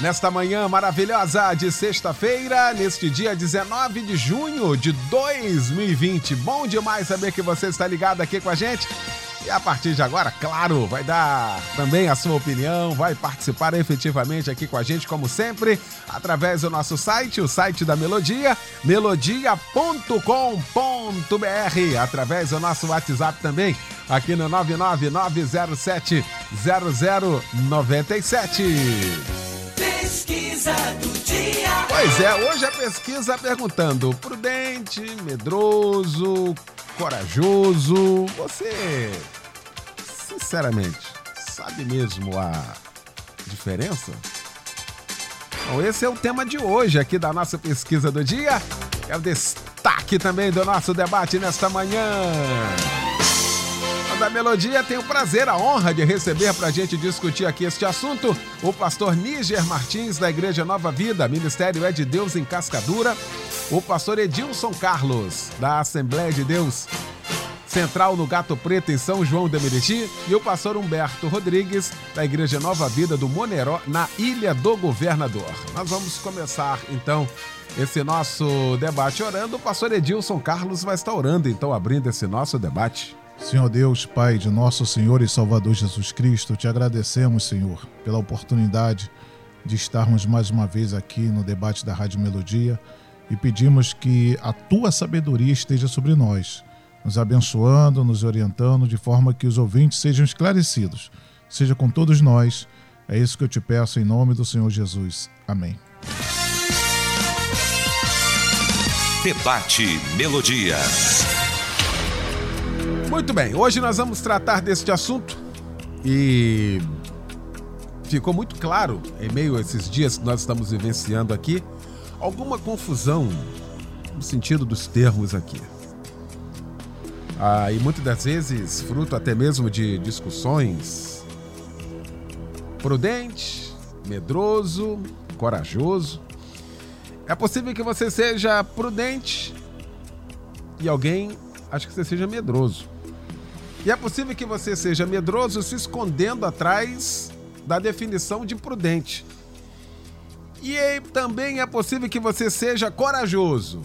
Nesta manhã maravilhosa de sexta-feira, neste dia 19 de junho de 2020. Bom demais saber que você está ligado aqui com a gente. E a partir de agora, claro, vai dar também a sua opinião, vai participar efetivamente aqui com a gente, como sempre, através do nosso site, o site da Melodia, melodia.com.br, através do nosso WhatsApp também, aqui no 99907 0097. Pesquisa do dia. Pois é, hoje a pesquisa perguntando: prudente, medroso, corajoso. Você, sinceramente, sabe mesmo a diferença? Bom, esse é o tema de hoje aqui da nossa pesquisa do dia. É o destaque também do nosso debate nesta manhã da Melodia tem o prazer, a honra de receber para a gente discutir aqui este assunto o pastor Níger Martins, da Igreja Nova Vida, Ministério é de Deus em Cascadura, o pastor Edilson Carlos, da Assembleia de Deus Central no Gato Preto, em São João de Meriti, e o pastor Humberto Rodrigues, da Igreja Nova Vida do Moneró, na Ilha do Governador. Nós vamos começar, então, esse nosso debate orando. O pastor Edilson Carlos vai estar orando, então, abrindo esse nosso debate. Senhor Deus, Pai de nosso Senhor e Salvador Jesus Cristo, te agradecemos, Senhor, pela oportunidade de estarmos mais uma vez aqui no debate da Rádio Melodia e pedimos que a tua sabedoria esteja sobre nós, nos abençoando, nos orientando, de forma que os ouvintes sejam esclarecidos. Seja com todos nós. É isso que eu te peço em nome do Senhor Jesus. Amém. Debate Melodia. Muito bem, hoje nós vamos tratar deste assunto e ficou muito claro, em meio a esses dias que nós estamos vivenciando aqui, alguma confusão no sentido dos termos aqui. Ah, e muitas das vezes fruto até mesmo de discussões prudente, medroso, corajoso. É possível que você seja prudente e alguém acha que você seja medroso. E é possível que você seja medroso se escondendo atrás da definição de prudente. E também é possível que você seja corajoso,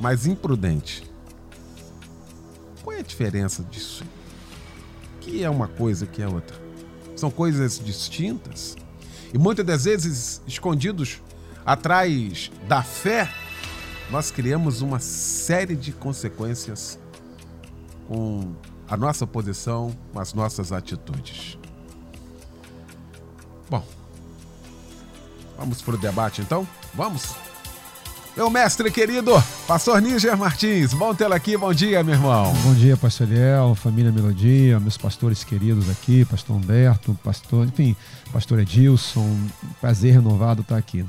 mas imprudente. Qual é a diferença disso? Que é uma coisa que é outra? São coisas distintas e muitas das vezes escondidos atrás da fé, nós criamos uma série de consequências com a nossa posição, com as nossas atitudes. Bom, vamos para o debate então? Vamos? Meu mestre querido, pastor Níger Martins, bom tê-lo aqui, bom dia, meu irmão. Bom dia, pastor Eliel, família Melodia, meus pastores queridos aqui, pastor Humberto, pastor, enfim, pastor Edilson, prazer renovado estar aqui.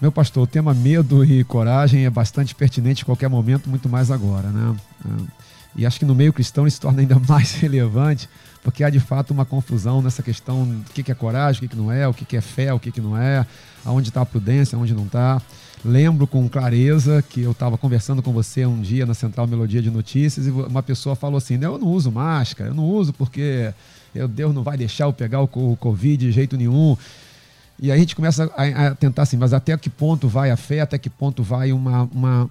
Meu pastor, o tema medo e coragem é bastante pertinente em qualquer momento, muito mais agora, né? E acho que no meio cristão isso se torna ainda mais relevante, porque há de fato uma confusão nessa questão do que é coragem, o que não é, o que é fé, o que não é, aonde está a prudência, aonde não está. Lembro com clareza que eu estava conversando com você um dia na Central Melodia de Notícias e uma pessoa falou assim: Eu não uso máscara, eu não uso porque eu, Deus não vai deixar eu pegar o, Covid de jeito nenhum. E aí a gente começa a, tentar assim, mas até que ponto vai a fé, até que ponto vai uma, uma,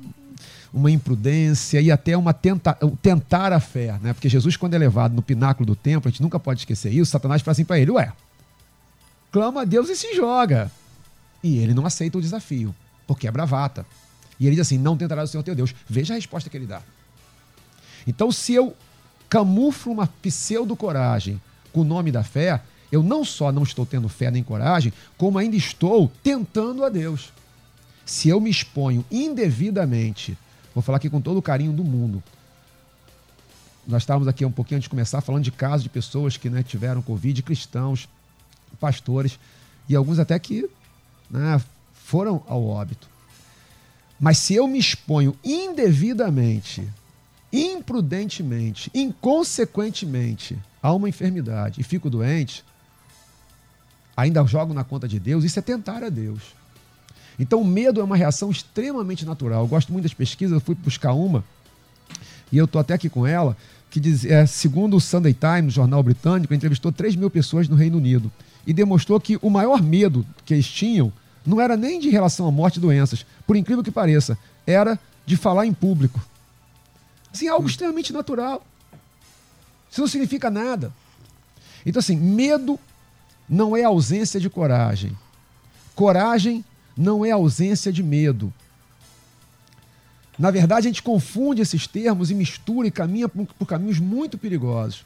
uma imprudência e até uma tenta, tentar a fé, né? Porque Jesus, quando é levado no pináculo do templo, a gente nunca pode esquecer isso, Satanás fala assim para ele, ué, clama a Deus e se joga. E ele não aceita o desafio, porque é bravata. E ele diz assim, não tentará o Senhor teu Deus. Veja a resposta que ele dá. Então, se eu camuflo uma pseudo-coragem com o nome da fé, eu não só não estou tendo fé nem coragem, como ainda estou tentando a Deus. Se eu me exponho indevidamente Vou falar aqui com todo o carinho do mundo. Nós estávamos aqui um pouquinho antes de começar falando de casos de pessoas que né, tiveram Covid, cristãos, pastores, e alguns até que né, foram ao óbito. Mas se eu me exponho indevidamente, imprudentemente, inconsequentemente a uma enfermidade e fico doente, ainda jogo na conta de Deus, isso é tentar a Deus. Então o medo é uma reação extremamente natural. Eu gosto muito das pesquisas, eu fui buscar uma, e eu estou até aqui com ela, que diz, é, segundo o Sunday Times, jornal britânico, entrevistou 3 mil pessoas no Reino Unido e demonstrou que o maior medo que eles tinham não era nem de relação à morte e doenças, por incrível que pareça, era de falar em público. Assim, algo extremamente natural. Isso não significa nada. Então, assim, medo não é ausência de coragem. Coragem não é ausência de medo. Na verdade, a gente confunde esses termos e mistura e caminha por caminhos muito perigosos.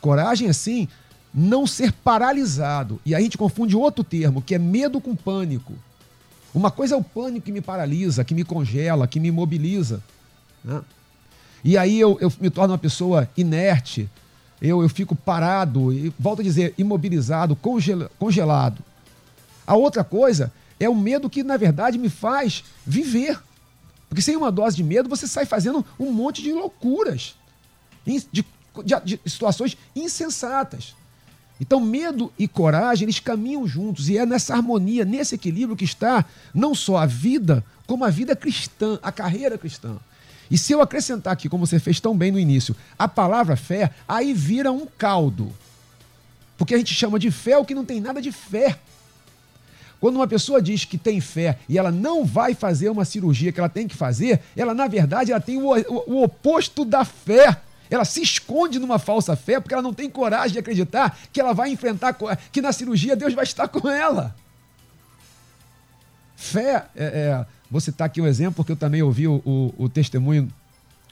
Coragem, assim, não ser paralisado. E aí a gente confunde outro termo, que é medo com pânico. Uma coisa é o pânico que me paralisa, que me congela, que me imobiliza. Né? E aí eu, eu, me torno uma pessoa inerte, eu, eu fico parado, e volto a dizer, imobilizado, congel, congelado. A outra coisa é o medo que, na verdade, me faz viver. Porque sem uma dose de medo, você sai fazendo um monte de loucuras, de, de, de situações insensatas. Então, medo e coragem, eles caminham juntos, e é nessa harmonia, nesse equilíbrio que está não só a vida, como a vida cristã, a carreira cristã. E se eu acrescentar aqui, como você fez tão bem no início, a palavra fé, aí vira um caldo. Porque a gente chama de fé o que não tem nada de fé. Quando uma pessoa diz que tem fé e ela não vai fazer uma cirurgia que ela tem que fazer, ela, na verdade, ela tem o, o, o oposto da fé. Ela se esconde numa falsa fé porque ela não tem coragem de acreditar que ela vai enfrentar, que na cirurgia Deus vai estar com ela. Fé, é, é, vou citar aqui um exemplo, porque eu também ouvi o, o, o testemunho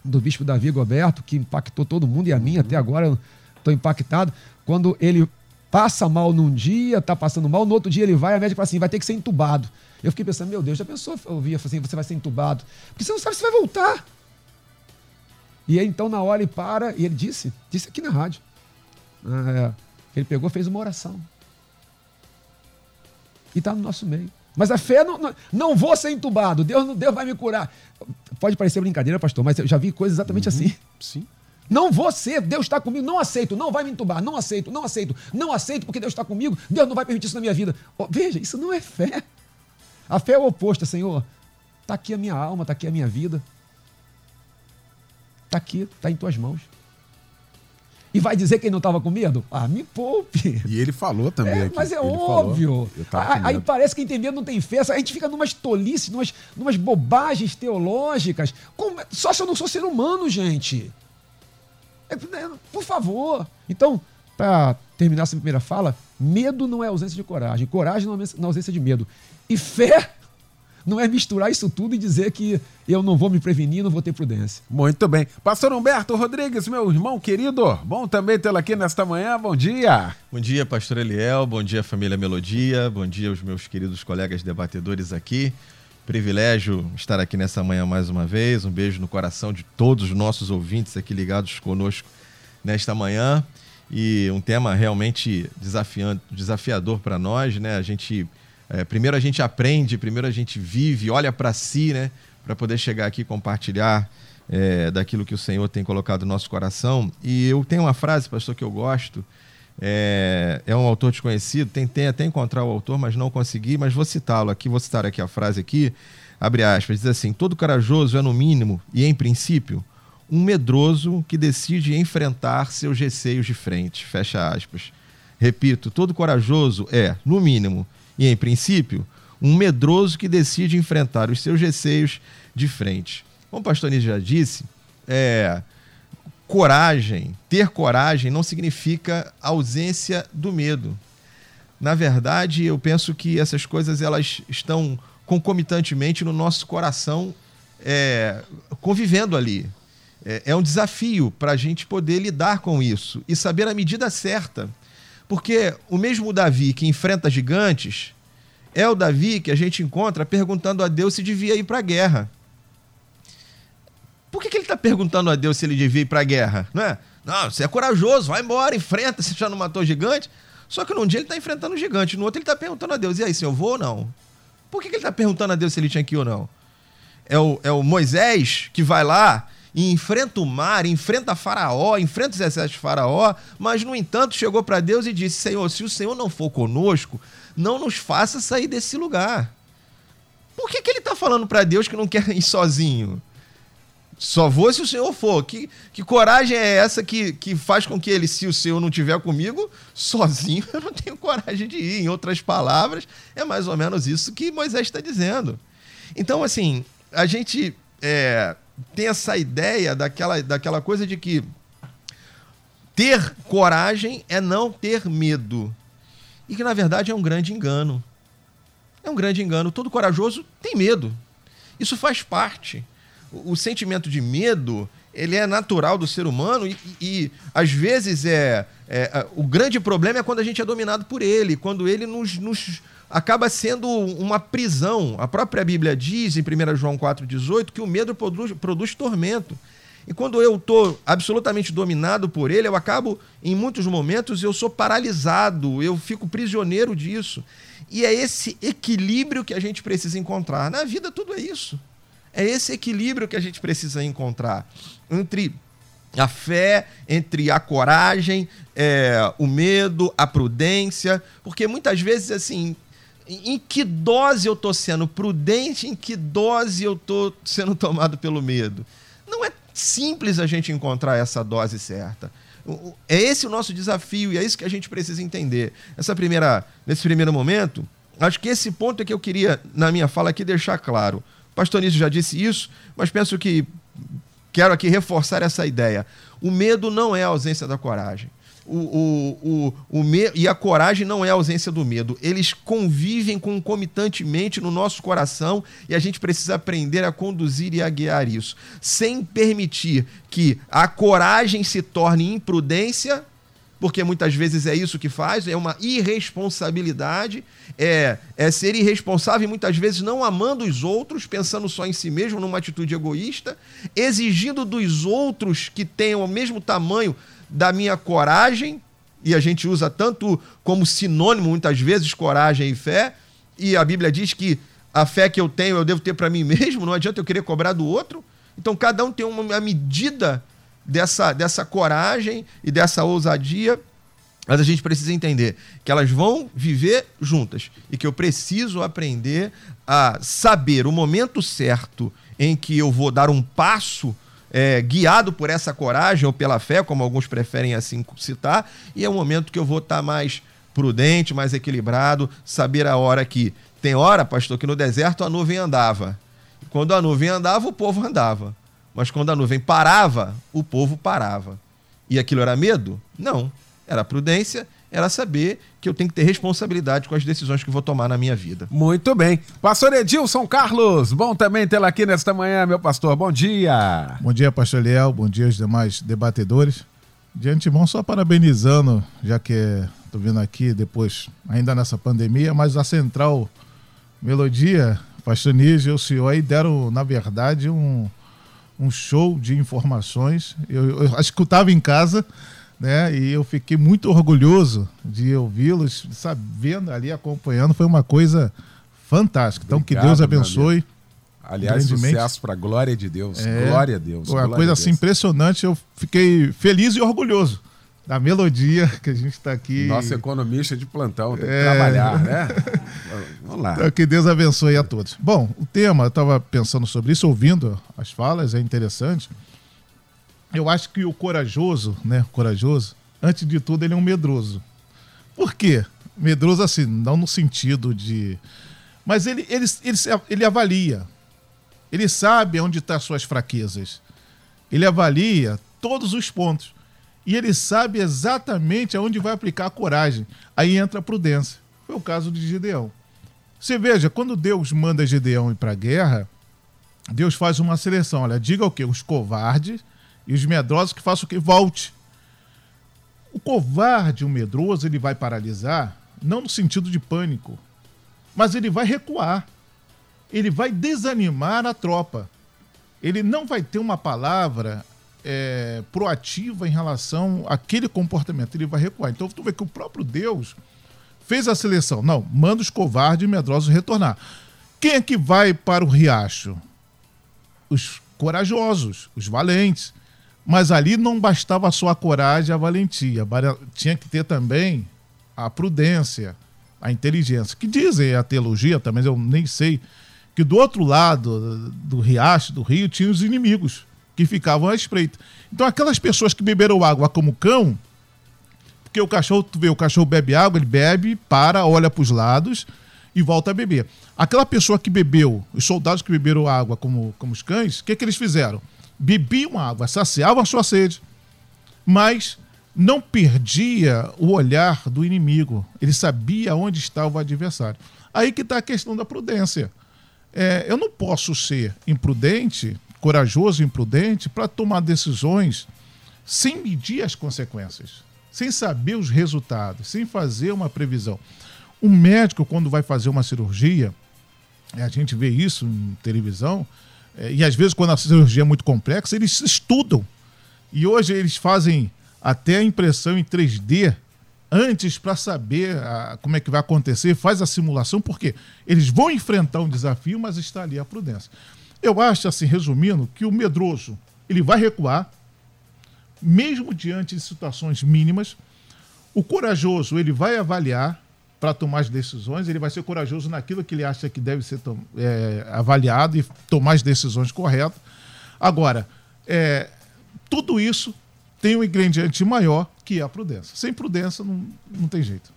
do bispo Davi Goberto, que impactou todo mundo e a mim, até agora estou impactado, quando ele passa mal num dia, tá passando mal, no outro dia ele vai, a médica fala assim, vai ter que ser entubado. Eu fiquei pensando, meu Deus, já pensou, eu ouvia assim, você vai ser entubado. Porque você não sabe se vai voltar. E aí, então, na hora, ele para e ele disse, disse aqui na rádio. É, ele pegou, fez uma oração. E está no nosso meio. Mas a fé não, não, não, vou ser entubado, Deus, Deus vai me curar. Pode parecer brincadeira, pastor, mas eu já vi coisas exatamente uhum, assim. Sim. Não vou ser, Deus está comigo, não aceito, não vai me entubar, não aceito, não aceito, não aceito porque Deus está comigo, Deus não vai permitir isso na minha vida. Oh, veja, isso não é fé. A fé é o oposto, Senhor. Está aqui a minha alma, está aqui a minha vida. Está aqui, está em tuas mãos. E vai dizer que ele não estava com medo? Ah, me poupe. E ele falou também. É, mas é óbvio. Aí parece que tem medo não tem fé. A gente fica numas tolices, numas, numas bobagens teológicas. Como, só se eu não sou ser humano, gente. É, é, por favor. Então, para terminar essa primeira fala, medo não é ausência de coragem. Coragem não é ausência de medo. E fé não é misturar isso tudo e dizer que eu não vou me prevenir, não vou ter prudência. Muito bem. Pastor Humberto Rodrigues, meu irmão querido, bom também tê-lo aqui nesta manhã. Bom dia. Bom dia, pastor Eliel. Bom dia, família Melodia. Bom dia aos meus queridos colegas debatedores aqui. Privilégio estar aqui nessa manhã mais uma vez. Um beijo no coração de todos os nossos ouvintes aqui ligados conosco nesta manhã. E um tema realmente desafiante, desafiador para nós, né? A gente é, primeiro a gente aprende, primeiro a gente vive, olha para si, né? Para poder chegar aqui e compartilhar é, daquilo que o Senhor tem colocado no nosso coração. E eu tenho uma frase, pastor, que eu gosto. É, é um autor desconhecido, tentei até encontrar o autor, mas não consegui, mas vou citá-lo aqui, vou citar aqui a frase aqui, abre aspas, diz assim, todo corajoso é no mínimo, e em princípio, um medroso que decide enfrentar seus receios de frente, fecha aspas. Repito, todo corajoso é, no mínimo, e, em princípio, um medroso que decide enfrentar os seus receios de frente. Como o pastor Nise já disse, é, coragem, ter coragem não significa ausência do medo. Na verdade, eu penso que essas coisas elas estão concomitantemente no nosso coração é, convivendo ali. É, é um desafio para a gente poder lidar com isso e saber a medida certa porque o mesmo Davi que enfrenta gigantes é o Davi que a gente encontra perguntando a Deus se devia ir para a guerra. Por que, que ele está perguntando a Deus se ele devia ir para a guerra? Não é? Não, você é corajoso, vai embora, enfrenta, você já não matou gigante. Só que num dia ele está enfrentando o gigante, no outro ele está perguntando a Deus, e aí, se eu vou ou não? Por que, que ele está perguntando a Deus se ele tinha que ir ou não? é o, é o Moisés que vai lá e enfrenta o mar, enfrenta Faraó, enfrenta os exércitos de Faraó, mas, no entanto, chegou para Deus e disse: Senhor, se o Senhor não for conosco, não nos faça sair desse lugar. Por que, que ele está falando para Deus que não quer ir sozinho? Só vou se o Senhor for. Que, que coragem é essa que, que faz com que ele, se o Senhor não tiver comigo, sozinho eu não tenho coragem de ir? Em outras palavras, é mais ou menos isso que Moisés está dizendo. Então, assim, a gente é, tem essa ideia daquela, daquela coisa de que ter coragem é não ter medo. E que, na verdade, é um grande engano. É um grande engano. Todo corajoso tem medo. Isso faz parte o, sentimento de medo ele é natural do ser humano e, e às vezes é, é, o grande problema é quando a gente é dominado por ele, quando ele nos, nos acaba sendo uma prisão. A própria Bíblia diz em 1 João 4,18 que o medo produz, produz tormento. E quando eu estou absolutamente dominado por ele, eu acabo, em muitos momentos, eu sou paralisado, eu fico prisioneiro disso. E é esse equilíbrio que a gente precisa encontrar. Na vida, tudo é isso. É esse equilíbrio que a gente precisa encontrar entre a fé, entre a coragem, é, o medo, a prudência, porque muitas vezes, assim, em que dose eu estou sendo prudente, em que dose eu estou sendo tomado pelo medo? Não é simples a gente encontrar essa dose certa. É esse o nosso desafio e é isso que a gente precisa entender. Essa primeira, nesse primeiro momento, acho que esse ponto é que eu queria, na minha fala aqui, deixar claro pastor Nício já disse isso, mas penso que quero aqui reforçar essa ideia. O medo não é a ausência da coragem. O, o, o, o me... E a coragem não é a ausência do medo. Eles convivem concomitantemente no nosso coração e a gente precisa aprender a conduzir e a guiar isso, sem permitir que a coragem se torne imprudência porque muitas vezes é isso que faz, é uma irresponsabilidade, é, é ser irresponsável e muitas vezes não amando os outros, pensando só em si mesmo, numa atitude egoísta, exigindo dos outros que tenham o mesmo tamanho da minha coragem, e a gente usa tanto como sinônimo muitas vezes coragem e fé, e a Bíblia diz que a fé que eu tenho eu devo ter para mim mesmo, não adianta eu querer cobrar do outro. Então cada um tem uma medida dessa, dessa coragem e dessa ousadia, mas a gente precisa entender que elas vão viver juntas e que eu preciso aprender a saber o momento certo em que eu vou dar um passo é, guiado por essa coragem ou pela fé, como alguns preferem assim citar, e é o momento que eu vou estar mais prudente, mais equilibrado, saber a hora que. Tem hora, pastor, que no deserto a nuvem andava. Quando a nuvem andava, o povo andava. Mas quando a nuvem parava, o povo parava. E aquilo era medo? Não. Era prudência, era saber que eu tenho que ter responsabilidade com as decisões que vou tomar na minha vida. Muito bem. Pastor Edilson Carlos, bom também tê-lo aqui nesta manhã, meu pastor. Bom dia. Bom dia, pastor Leal. Bom dia aos demais debatedores. De antemão, só parabenizando, já que estou vindo aqui depois, ainda nessa pandemia, mas a Central Melodia, pastor Níger e o senhor aí deram, na verdade, um um show de informações. Eu, eu escutava em casa, né? E eu fiquei muito orgulhoso de ouvi-los, sabendo ali, acompanhando. Foi uma coisa fantástica. Então, Obrigado, que Deus abençoe. Aliás, sucesso para a glória de Deus. É, glória a Deus. Uma coisa assim impressionante. Eu fiquei feliz e orgulhoso da melodia que a gente está aqui. Nosso economista de plantão, tem que é... trabalhar, né? Vamos lá. Então, que Deus abençoe a todos. Bom, o tema, eu estava pensando sobre isso, ouvindo as falas, é interessante. Eu acho que o corajoso, né? Corajoso, antes de tudo, ele é um medroso. Por quê? Medroso, assim, não no sentido de. Mas ele, ele, ele, ele avalia. Ele sabe onde estão tá as suas fraquezas. Ele avalia todos os pontos e ele sabe exatamente aonde vai aplicar a coragem. Aí entra a prudência. Foi o caso de Gideão. Você veja, quando Deus manda Gideão ir para a guerra, Deus faz uma seleção. Olha, diga o quê? Os covardes e os medrosos que façam o quê? Volte. O covarde, o medroso, ele vai paralisar, não no sentido de pânico, mas ele vai recuar. Ele vai desanimar a tropa. Ele não vai ter uma palavra é, proativa em relação àquele comportamento, ele vai recuar. Então tu vê que o próprio Deus fez a seleção. Não, manda os covardes e medrosos retornar. Quem é que vai para o riacho? os corajosos, os valentes. Mas ali não bastava só a coragem e a valentia, tinha que ter também a prudência, a inteligência. Que dizem a teologia, também eu nem sei, que do outro lado do riacho, do rio, tinha os inimigos que ficavam à espreita. Então aquelas pessoas que beberam água como cão, porque o cachorro, tu vê, o cachorro bebe água, ele bebe, para, olha para os lados e volta a beber. Aquela pessoa que bebeu, os soldados que beberam água como, como os cães, o que, que eles fizeram? Bebiam água, saciavam a sua sede, mas não perdia o olhar do inimigo. Ele sabia onde estava o adversário. Aí que está a questão da prudência. É, eu não posso ser imprudente, corajoso e imprudente, para tomar decisões sem medir as consequências, sem saber os resultados, sem fazer uma previsão. O médico, quando vai fazer uma cirurgia, a gente vê isso em televisão, é, e às vezes, quando a cirurgia é muito complexa, eles estudam. E hoje eles fazem até a impressão em 3D antes para saber ah, como é que vai acontecer, faz a simulação, porque eles vão enfrentar um desafio, mas está ali a prudência. Eu acho, assim, resumindo, que o medroso ele vai recuar, mesmo diante de situações mínimas. O corajoso ele vai avaliar para tomar as decisões, ele vai ser corajoso naquilo que ele acha que deve ser é, avaliado e tomar as decisões corretas. Agora, é, tudo isso tem um ingrediente maior que é a prudência. Sem prudência não, não tem jeito.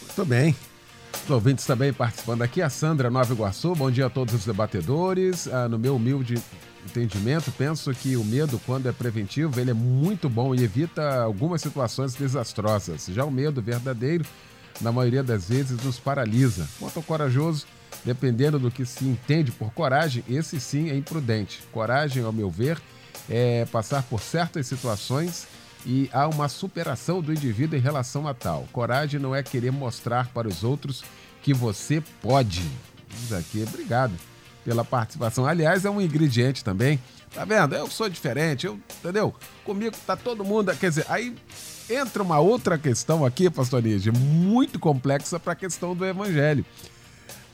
Muito bem. Os ouvintes também participando aqui. A Sandra Nova Iguaçu. Bom dia a todos os debatedores. Ah, no meu humilde entendimento, penso que o medo, quando é preventivo, ele é muito bom e evita algumas situações desastrosas. Já o medo verdadeiro, na maioria das vezes, nos paralisa. Quanto ao corajoso, dependendo do que se entende por coragem, esse sim é imprudente. Coragem, ao meu ver, é passar por certas situações e há uma superação do indivíduo em relação a tal. Coragem não é querer mostrar para os outros que você pode. Diz aqui, obrigado pela participação. Aliás, é um ingrediente também. Tá vendo? Eu sou diferente, eu, entendeu? Comigo tá todo mundo. Quer dizer, aí entra uma outra questão aqui, pastor Nígia, muito complexa para a questão do evangelho.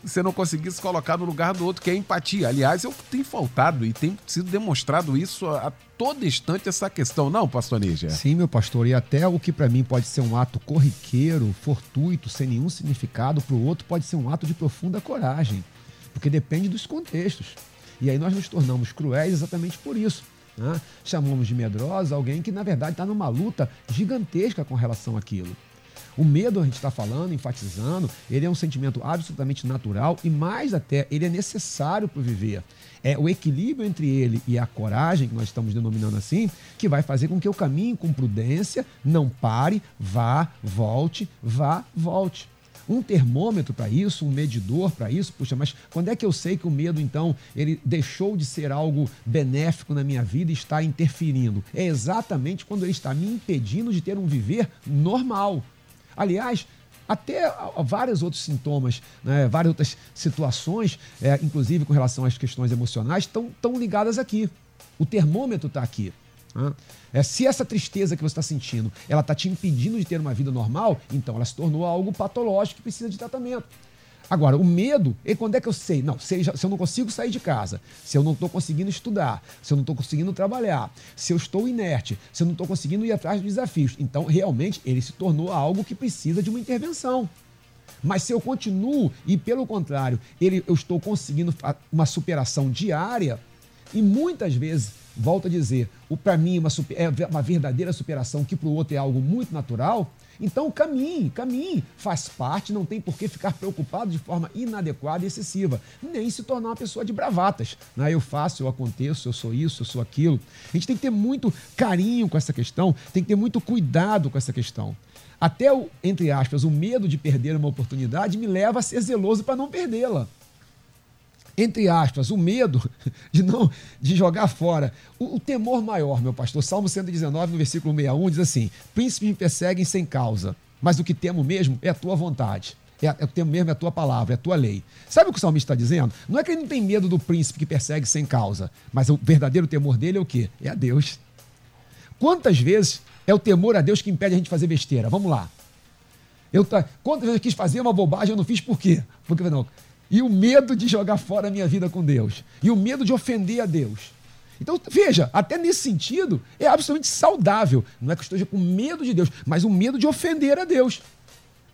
Você não conseguir se colocar no lugar do outro, que é empatia. Aliás, eu tenho faltado e tem sido demonstrado isso a, todo instante, essa questão, não, pastor Nígia? Sim, meu pastor, e até o que para mim pode ser um ato corriqueiro, fortuito, sem nenhum significado, para o outro pode ser um ato de profunda coragem, porque depende dos contextos. E aí nós nos tornamos cruéis exatamente por isso. né? Chamamos de medrosa alguém que, na verdade, está numa luta gigantesca com relação àquilo. O medo, a gente está falando, enfatizando, ele é um sentimento absolutamente natural e, mais até, ele é necessário para viver. É o equilíbrio entre ele e a coragem, que nós estamos denominando assim, que vai fazer com que eu caminhe com prudência, não pare, vá, volte, vá, volte. Um termômetro para isso, um medidor para isso, puxa, mas quando é que eu sei que o medo, então, ele deixou de ser algo benéfico na minha vida e está interferindo? É exatamente quando ele está me impedindo de ter um viver normal. Aliás, até vários outros sintomas, né, várias outras situações, é, inclusive com relação às questões emocionais, estão tão ligadas aqui. O termômetro está aqui. né? É, se essa tristeza que você está sentindo, ela está te impedindo de ter uma vida normal, então ela se tornou algo patológico que precisa de tratamento. Agora, o medo, e quando é que eu sei? Não, se, se eu não consigo sair de casa, se eu não estou conseguindo estudar, se eu não estou conseguindo trabalhar, se eu estou inerte, se eu não estou conseguindo ir atrás dos desafios. Então, realmente, ele se tornou algo que precisa de uma intervenção. Mas se eu continuo e, pelo contrário, ele, eu estou conseguindo uma superação diária, e muitas vezes, volto a dizer, o para mim uma super- é uma verdadeira superação, que para o outro é algo muito natural, então caminhe, caminhe. Faz parte, não tem por que ficar preocupado de forma inadequada e excessiva, nem se tornar uma pessoa de bravatas. Né? Eu faço, eu aconteço, eu sou isso, eu sou aquilo. A gente tem que ter muito carinho com essa questão, tem que ter muito cuidado com essa questão. Até o, entre aspas, o medo de perder uma oportunidade me leva a ser zeloso para não perdê-la entre aspas, o medo de não de jogar fora. O, o, temor maior, meu pastor, Salmo 119, no versículo 61, diz assim: Príncipes me perseguem sem causa, mas o que temo mesmo é a tua vontade. É, é o que temo mesmo é a tua palavra, é a tua lei. Sabe o que o salmista está dizendo? Não é que ele não tem medo do príncipe que persegue sem causa, mas o verdadeiro temor dele é o quê? É a Deus. Quantas vezes é o temor a Deus que impede a gente de fazer besteira? Vamos lá. Eu, quantas vezes eu quis fazer uma bobagem eu não fiz por quê? Porque não. E o medo de jogar fora a minha vida com Deus. E o medo de ofender a Deus. Então, veja, até nesse sentido, é absolutamente saudável. Não é que eu esteja com medo de Deus, mas o medo de ofender a Deus.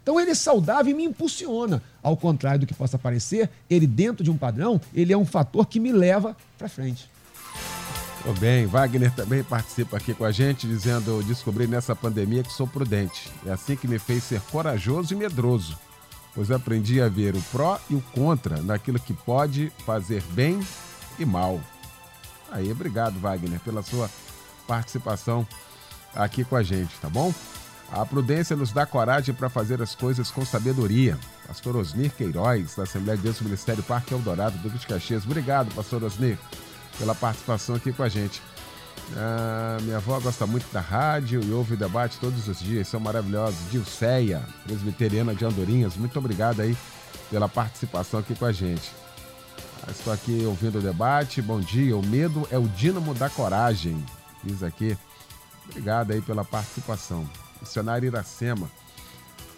Então ele é saudável e me impulsiona. Ao contrário do que possa parecer, ele dentro de um padrão, ele é um fator que me leva para frente. Tudo bem, Wagner também participa aqui com a gente, dizendo: descobri nessa pandemia que sou prudente. É assim que me fez ser corajoso e medroso, pois aprendi a ver o pró e o contra naquilo que pode fazer bem e mal. Aí, obrigado, Wagner, pela sua participação aqui com a gente, tá bom? A prudência nos dá coragem para fazer as coisas com sabedoria. Pastor Osnir Queiroz, da Assembleia de Deus do Ministério Parque Eldorado, Duque de Caxias. Obrigado, pastor Osnir, pela participação aqui com a gente. Ah, minha avó gosta muito da rádio e ouve o debate todos os dias, são maravilhosos. Dilceia, presbiteriana de Andorinhas, muito obrigado aí pela participação aqui com a gente. Ah, estou aqui ouvindo o debate, bom dia. O medo é o dínamo da coragem, diz aqui. Obrigado aí pela participação missionário Iracema.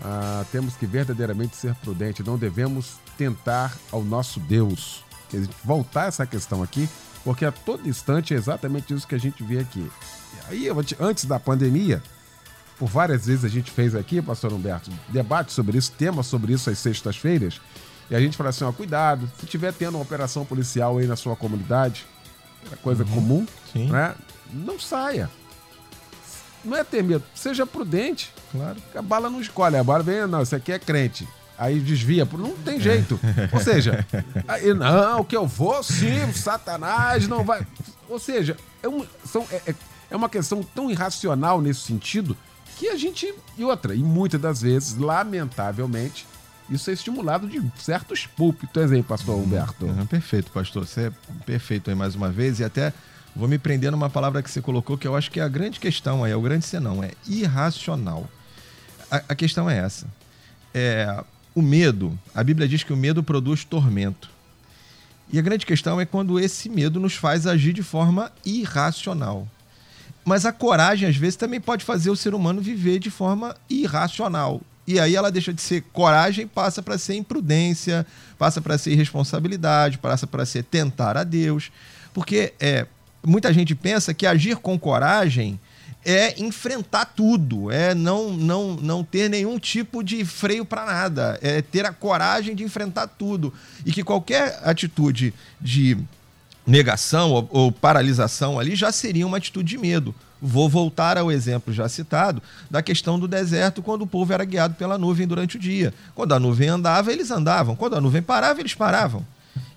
Ah, temos que verdadeiramente ser prudentes, não devemos tentar ao nosso Deus. Voltar essa questão aqui, porque a todo instante é exatamente isso que a gente vê aqui. E aí, antes da pandemia, por várias vezes a gente fez aqui, pastor Humberto, debate sobre isso, tema sobre isso às sextas-feiras, e a gente fala assim, ó, cuidado, se tiver tendo uma operação policial aí na sua comunidade, é coisa uhum, comum, sim. né? Não saia não é ter medo, seja prudente. Claro. A bala não escolhe, a bala vem, não, isso aqui é crente. Aí desvia, não tem jeito. Ou seja, aí, não, que eu vou sim, Satanás não vai. Ou seja, é, um, são, é, é, é uma questão tão irracional nesse sentido que a gente. E outra, e muitas das vezes, lamentavelmente, isso é estimulado de certos púlpitos, exemplo, pastor Humberto. Uhum, perfeito, pastor. Você é perfeito aí mais uma vez. E até Vou me prender numa palavra que você colocou que eu acho que é a grande questão aí, é o grande senão, é irracional. A, a questão é essa. É, o medo, a Bíblia diz que o medo produz tormento. E a grande questão é quando esse medo nos faz agir de forma irracional. Mas a coragem, às vezes, também pode fazer o ser humano viver de forma irracional. E aí ela deixa de ser coragem, passa para ser imprudência, passa para ser irresponsabilidade, passa para ser tentar a Deus. Porque é, muita gente pensa que agir com coragem é enfrentar tudo, é não, não, não ter nenhum tipo de freio para nada, é ter a coragem de enfrentar tudo. E que qualquer atitude de negação ou, ou paralisação ali já seria uma atitude de medo. Vou voltar ao exemplo já citado da questão do deserto, quando o povo era guiado pela nuvem durante o dia. Quando a nuvem andava, eles andavam. Quando a nuvem parava, eles paravam.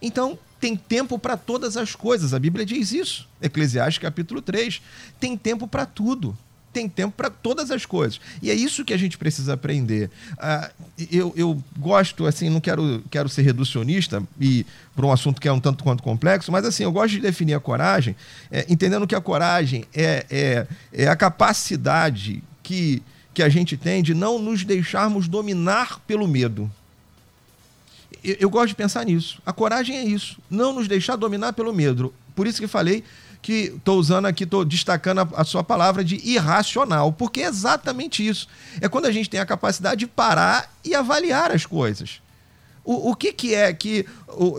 Então, tem tempo para todas as coisas. A Bíblia diz isso. Eclesiastes capítulo 3. Tem tempo para tudo. Tem tempo para todas as coisas. E é isso que a gente precisa aprender. Uh, eu, eu gosto, assim, não quero, quero ser reducionista e para um assunto que é um tanto quanto complexo, mas assim, eu gosto de definir a coragem, é, entendendo que a coragem é, é, é a capacidade que, que a gente tem de não nos deixarmos dominar pelo medo eu, eu gosto de pensar nisso. A coragem é isso. Não nos deixar dominar pelo medo. Por isso que falei que estou usando aqui, estou destacando a, a, sua palavra de irracional, porque é exatamente isso. É quando a gente tem a capacidade de parar e avaliar as coisas. O, o que, que é que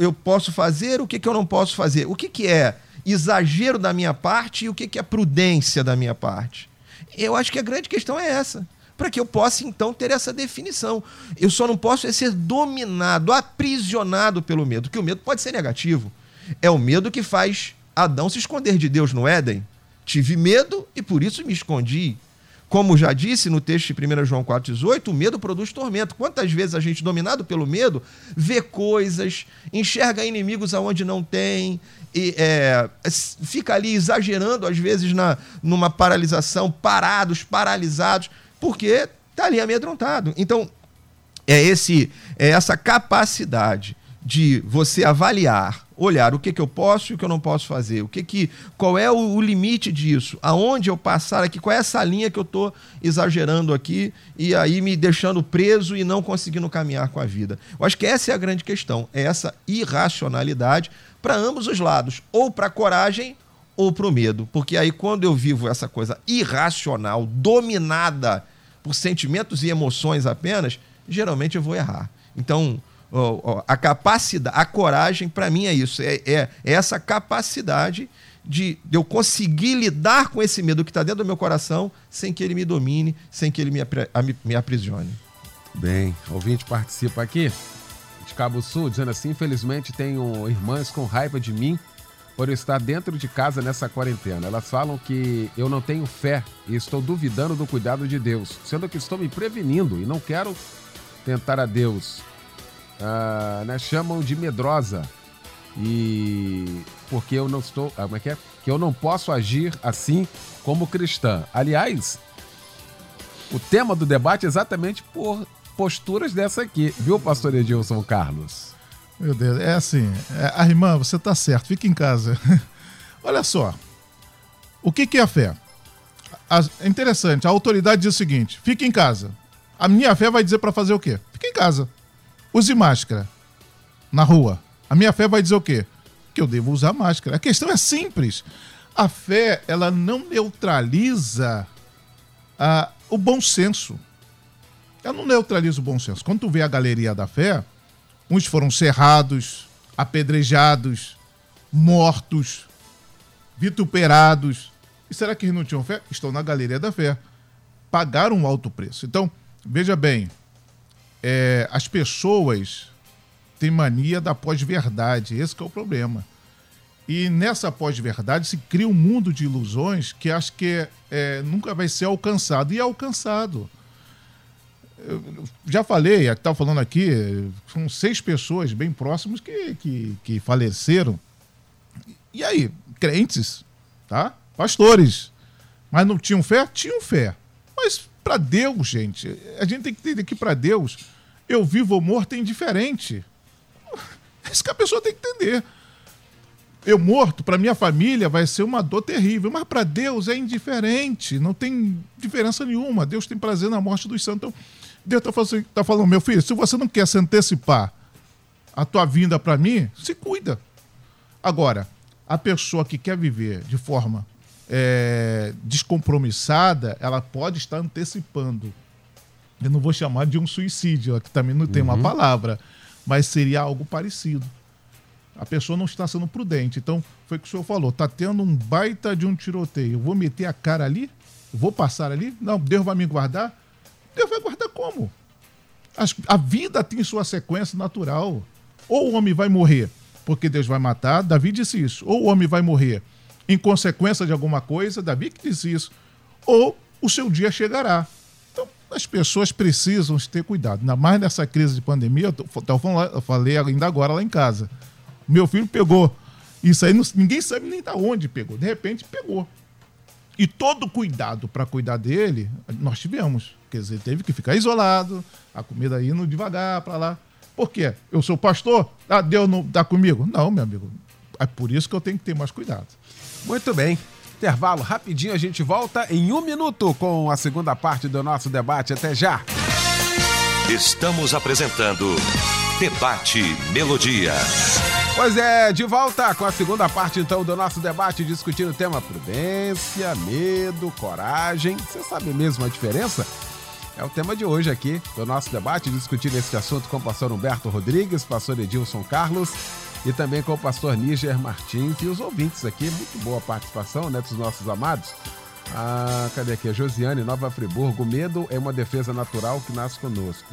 eu posso fazer, o que, que eu não posso fazer? O que, que é exagero da minha parte e o que, que é prudência da minha parte? Eu acho que a grande questão é essa para que eu possa então ter essa definição. Eu só não posso é ser dominado, aprisionado pelo medo, que o medo pode ser negativo. É o medo que faz Adão se esconder de Deus no Éden. Tive medo e por isso me escondi. Como já disse no texto de 1 João 4,18, o medo produz tormento. Quantas vezes a gente, dominado pelo medo, vê coisas, enxerga inimigos aonde não tem, e, é, fica ali exagerando, às vezes, na, numa paralisação, parados, paralisados porque está ali amedrontado. Então, é, esse, é essa capacidade de você avaliar, olhar o que, que eu posso e o que eu não posso fazer, o que que, qual é o, o limite disso, aonde eu passar aqui, qual é essa linha que eu estou exagerando aqui e aí me deixando preso e não conseguindo caminhar com a vida. Eu acho que essa é a grande questão, é essa irracionalidade para ambos os lados, ou para a coragem ou para o medo, porque aí quando eu vivo essa coisa irracional, dominada por sentimentos e emoções apenas, geralmente eu vou errar. Então, a capacidade, a coragem, para mim é isso. É, é, é essa capacidade de eu conseguir lidar com esse medo que está dentro do meu coração sem que ele me domine, sem que ele me, me aprisione. Bem, ouvinte participa aqui de Cabo Sul, dizendo assim: infelizmente tenho irmãs com raiva de mim por estar dentro de casa nessa quarentena. Elas falam que eu não tenho fé e estou duvidando do cuidado de Deus, sendo que estou me prevenindo e não quero tentar a Deus. Ah, né, chamam de medrosa e porque eu não estou, ah, como é que é? Que eu não posso agir assim como cristã. Aliás, o tema do debate é exatamente por posturas dessa aqui, viu, pastor Edilson Carlos? Meu Deus, é assim, é, a irmã, você tá certo, fica em casa. Olha só, o que, que é a fé? é interessante, a autoridade diz o seguinte: fique em casa. A minha fé vai dizer para fazer o quê? Fique em casa. Use máscara na rua. A minha fé vai dizer o quê? Que eu devo usar máscara. A questão é simples. A fé, ela não neutraliza ah, o bom senso. Ela não neutraliza o bom senso. Quando tu vê a galeria da fé, uns foram cerrados, apedrejados, mortos, vituperados. E será que eles não tinham fé? Estão na galeria da fé. Pagaram um alto preço. Então, veja bem, é, as pessoas tem mania da pós-verdade. Esse é o problema. E nessa pós-verdade se cria um mundo de ilusões que acho que é, nunca vai ser alcançado. E é alcançado. Já falei, estava falando aqui, são seis pessoas bem próximas que, que, que faleceram. E aí, crentes, tá? Pastores. Mas não tinham fé? Tinham fé. Mas para Deus, gente, a gente tem que entender que para Deus, eu vivo ou morto é indiferente. É isso que a pessoa tem que entender. Eu morto, para minha família, vai ser uma dor terrível, mas para Deus é indiferente, não tem diferença nenhuma. Deus tem prazer na morte dos santos. Então, Deus está falando, tá falando, meu filho, se você não quer se antecipar a tua vinda para mim, se cuida. Agora, a pessoa que quer viver de forma é, descompromissada, ela pode estar antecipando. Eu não vou chamar de um suicídio, que também não tem uhum. uma palavra mas seria algo parecido. A pessoa não está sendo prudente. Então, foi o que o senhor falou: está tendo um baita de um tiroteio. Eu vou meter a cara ali? Vou passar ali? Não, Deus vai me guardar? Deus vai guardar como? A vida tem sua sequência natural. Ou o homem vai morrer porque Deus vai matar, Davi disse isso. Ou o homem vai morrer em consequência de alguma coisa, Davi que disse isso. Ou o seu dia chegará as pessoas precisam ter cuidado. Ainda mais nessa crise de pandemia, eu, tô, eu falei ainda agora lá em casa. Meu filho pegou. Isso aí ninguém sabe nem da onde pegou. De repente pegou. E todo cuidado para cuidar dele, nós tivemos. Quer dizer, teve que ficar isolado, a comida indo devagar para lá. Por quê? Eu sou pastor? Ah, Deus não dá comigo? Não, meu amigo. É por isso que eu tenho que ter mais cuidado. Muito bem. Intervalo rapidinho, a gente volta em um minuto com a segunda parte do nosso debate. Até já! Estamos apresentando Debate Melodia. Pois é, de volta com a segunda parte então do nosso debate discutindo o tema prudência, medo, coragem. Você sabe mesmo a diferença? É o tema de hoje aqui do nosso debate, discutindo esse assunto com o pastor Humberto Rodrigues, pastor Edilson Carlos e também com o pastor Níger Martins e os ouvintes aqui. Muito boa participação né, dos nossos amados. Ah, cadê aqui? A Josiane, Nova Friburgo. Medo é uma defesa natural que nasce conosco.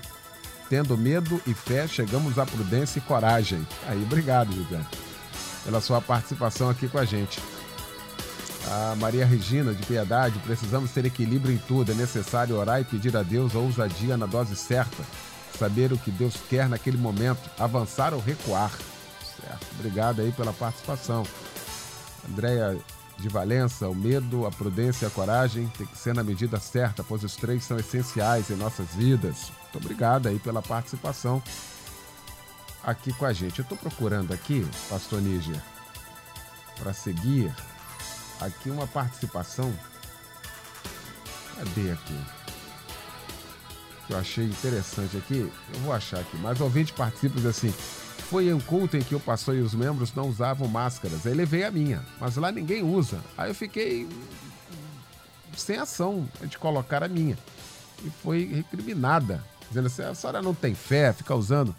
Tendo medo e fé, chegamos à prudência e coragem. Aí, obrigado, Josiane, pela sua participação aqui com a gente. A Maria Regina, de Piedade, precisamos ter equilíbrio em tudo. É necessário orar e pedir a Deus a ousadia na dose certa. Saber o que Deus quer naquele momento, avançar ou recuar. Certo. Obrigado aí pela participação. Andréia de Valença, o medo, a prudência e a coragem tem que ser na medida certa, pois os três são essenciais em nossas vidas. Muito obrigado aí pela participação aqui com a gente. Eu estou procurando aqui, Pastor Níger, para seguir aqui uma participação. Cadê aqui? Que eu achei interessante aqui. Eu vou achar aqui. Mas ouvinte participa assim: foi um culto em que o pastor e os membros não usavam máscaras. Aí levei a minha, mas lá ninguém usa. Aí eu fiquei sem ação de colocar a minha. E foi recriminada, dizendo assim: a senhora não tem fé, fica usando.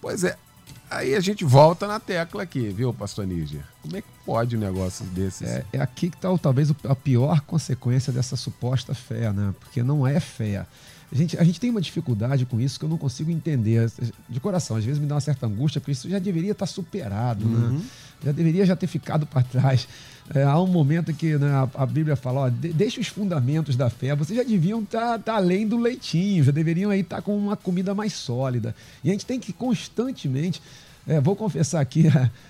Pois é. Aí a gente volta na tecla aqui, viu, pastor Níger? Como é que pode um negócio desses? É, é aqui que está talvez a pior consequência dessa suposta fé, né? Porque não é fé. A gente, a gente tem uma dificuldade com isso que eu não consigo entender. De coração, às vezes me dá uma certa angústia, porque isso já deveria estar superado, né? Já deveria já ter ficado para trás. É, há um momento que né, a, a Bíblia fala, ó, de- deixa os fundamentos da fé, vocês já deviam estar além do leitinho, já deveriam aí estar com uma comida mais sólida. E a gente tem que constantemente, é, vou confessar aqui,